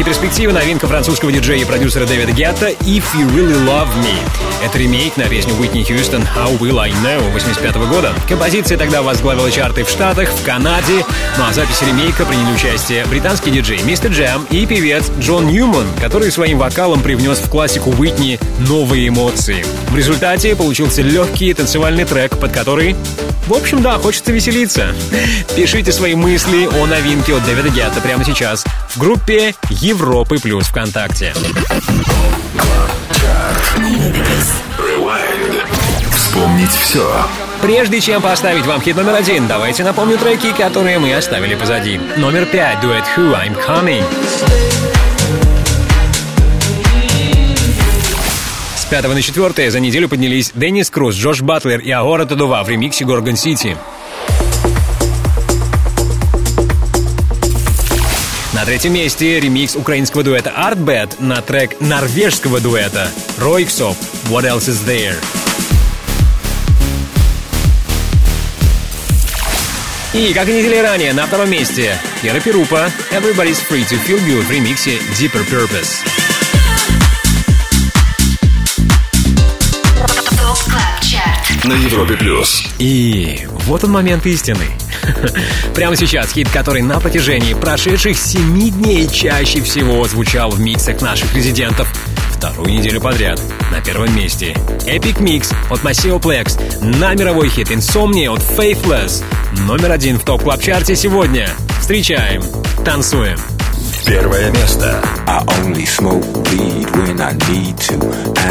Рубрике «Перспективы» новинка французского диджея и продюсера Дэвида Гетта «If You Really Love Me». Это ремейк на песню Уитни Хьюстон «How Will I Know» 85 года. Композиция тогда возглавила чарты в Штатах, в Канаде. Ну а в записи ремейка приняли участие британский диджей Мистер Джам и певец Джон Ньюман, который своим вокалом привнес в классику Уитни новые эмоции. В результате получился легкий танцевальный трек, под который в общем, да, хочется веселиться. Пишите свои мысли о новинке от Дэвида Гетта прямо сейчас в группе Европы Плюс ВКонтакте. Вспомнить все. Прежде чем поставить вам хит номер один, давайте напомню треки, которые мы оставили позади. Номер пять, дуэт Who I'm Coming. С пятого на четвертое за неделю поднялись Деннис Круз, Джош Батлер и Агора Тадува в ремиксе Горгон Сити. На третьем месте ремикс украинского дуэта Artbed на трек норвежского дуэта Ройксоп What Else Is There. И, как и недели ранее, на втором месте Кера Перупа Everybody's Free to Feel Good в ремиксе Deeper Purpose. На Европе плюс. И вот он момент истины. Прямо сейчас хит, который на протяжении прошедших семи дней чаще всего звучал в миксах наших резидентов вторую неделю подряд на первом месте. Epic Mix от Maceo Plex на мировой хит Insomnia от Faithless. Номер один в Top Club Chart е сегодня. Встречаем, танцуем. Первое место. I only smoke weed when I need to,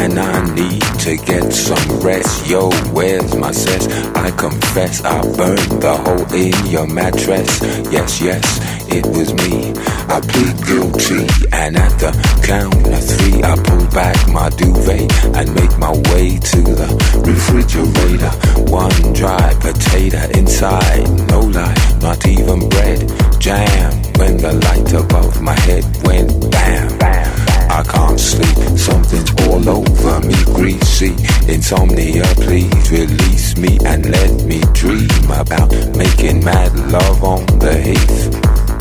and I need to get some rest. Yo, where's my sense? I confess I burned the hole in your mattress. Yes, yes, it was me. I plead guilty, and at the count of three, I pull back my duvet and make my way to the refrigerator. One dry potato inside, no lie, not even bread. Jam when the light above my head went bam, bam. I can't sleep, something's all over me, greasy. Insomnia, please release me and let me dream about making mad love on the heath.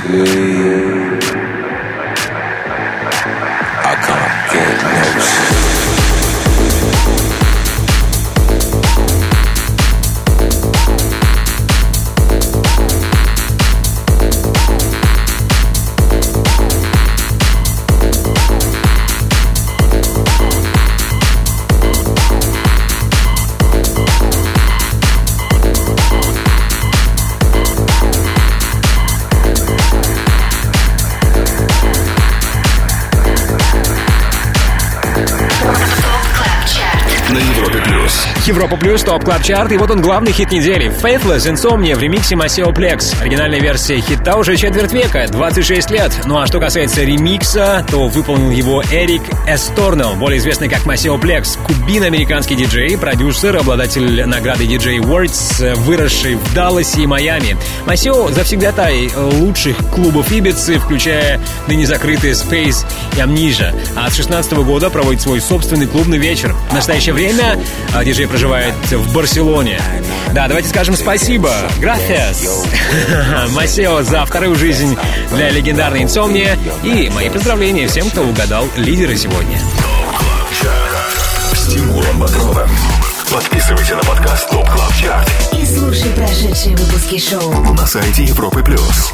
I can't get no Европа Плюс, Top Club Chart, и вот он главный хит недели. Faithless Insomnia в ремиксе Maceo Plex. Оригинальная версия хита уже четверть века, 26 лет. Ну а что касается ремикса, то выполнил его Эрик Эсторнел, более известный как Maceo Plex, кубин-американский диджей, продюсер, обладатель награды DJ Awards, выросший в Далласе и Майами. Maceo завсегдатай лучших клубов Ибицы, включая ныне закрытые Space и Amnesia. А с 16 года проводит свой собственный клубный вечер. В настоящее время а, диджей проживает в Барселоне. Да, давайте скажем спасибо. Gracias. Maceo за вторую жизнь для легендарной Insomnia. И мои поздравления всем, кто угадал лидера сегодня. С Тимуром Бодровым. Подписывайся на подкаст Top Club Chart И слушай прошедшие выпуски шоу. на сайте Европы плюс.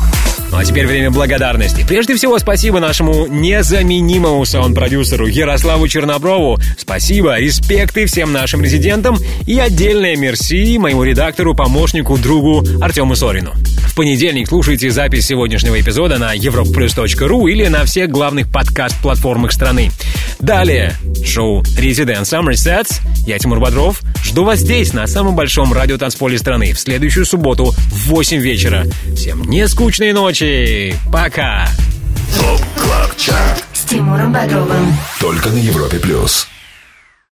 Ну а теперь время благодарности. Прежде всего, спасибо нашему незаменимому саунд-продюсеру Ярославу Черноброву. Спасибо, респекты всем нашим резидентам и отдельное мерси моему редактору, помощнику, другу Артему Сорину. В понедельник слушайте запись сегодняшнего эпизода на europlus.ru или на всех главных подкаст-платформах страны. Далее шоу Resident Summer Sets. Я Тимур Бодров. Жду вас здесь, на самом большом радиотанцполе страны, в следующую субботу в 8 вечера. Всем не скучной ночи. Пока. ТОП КЛАБ ЧАРТ С Тимуром Бодровым. Только на Европе Плюс.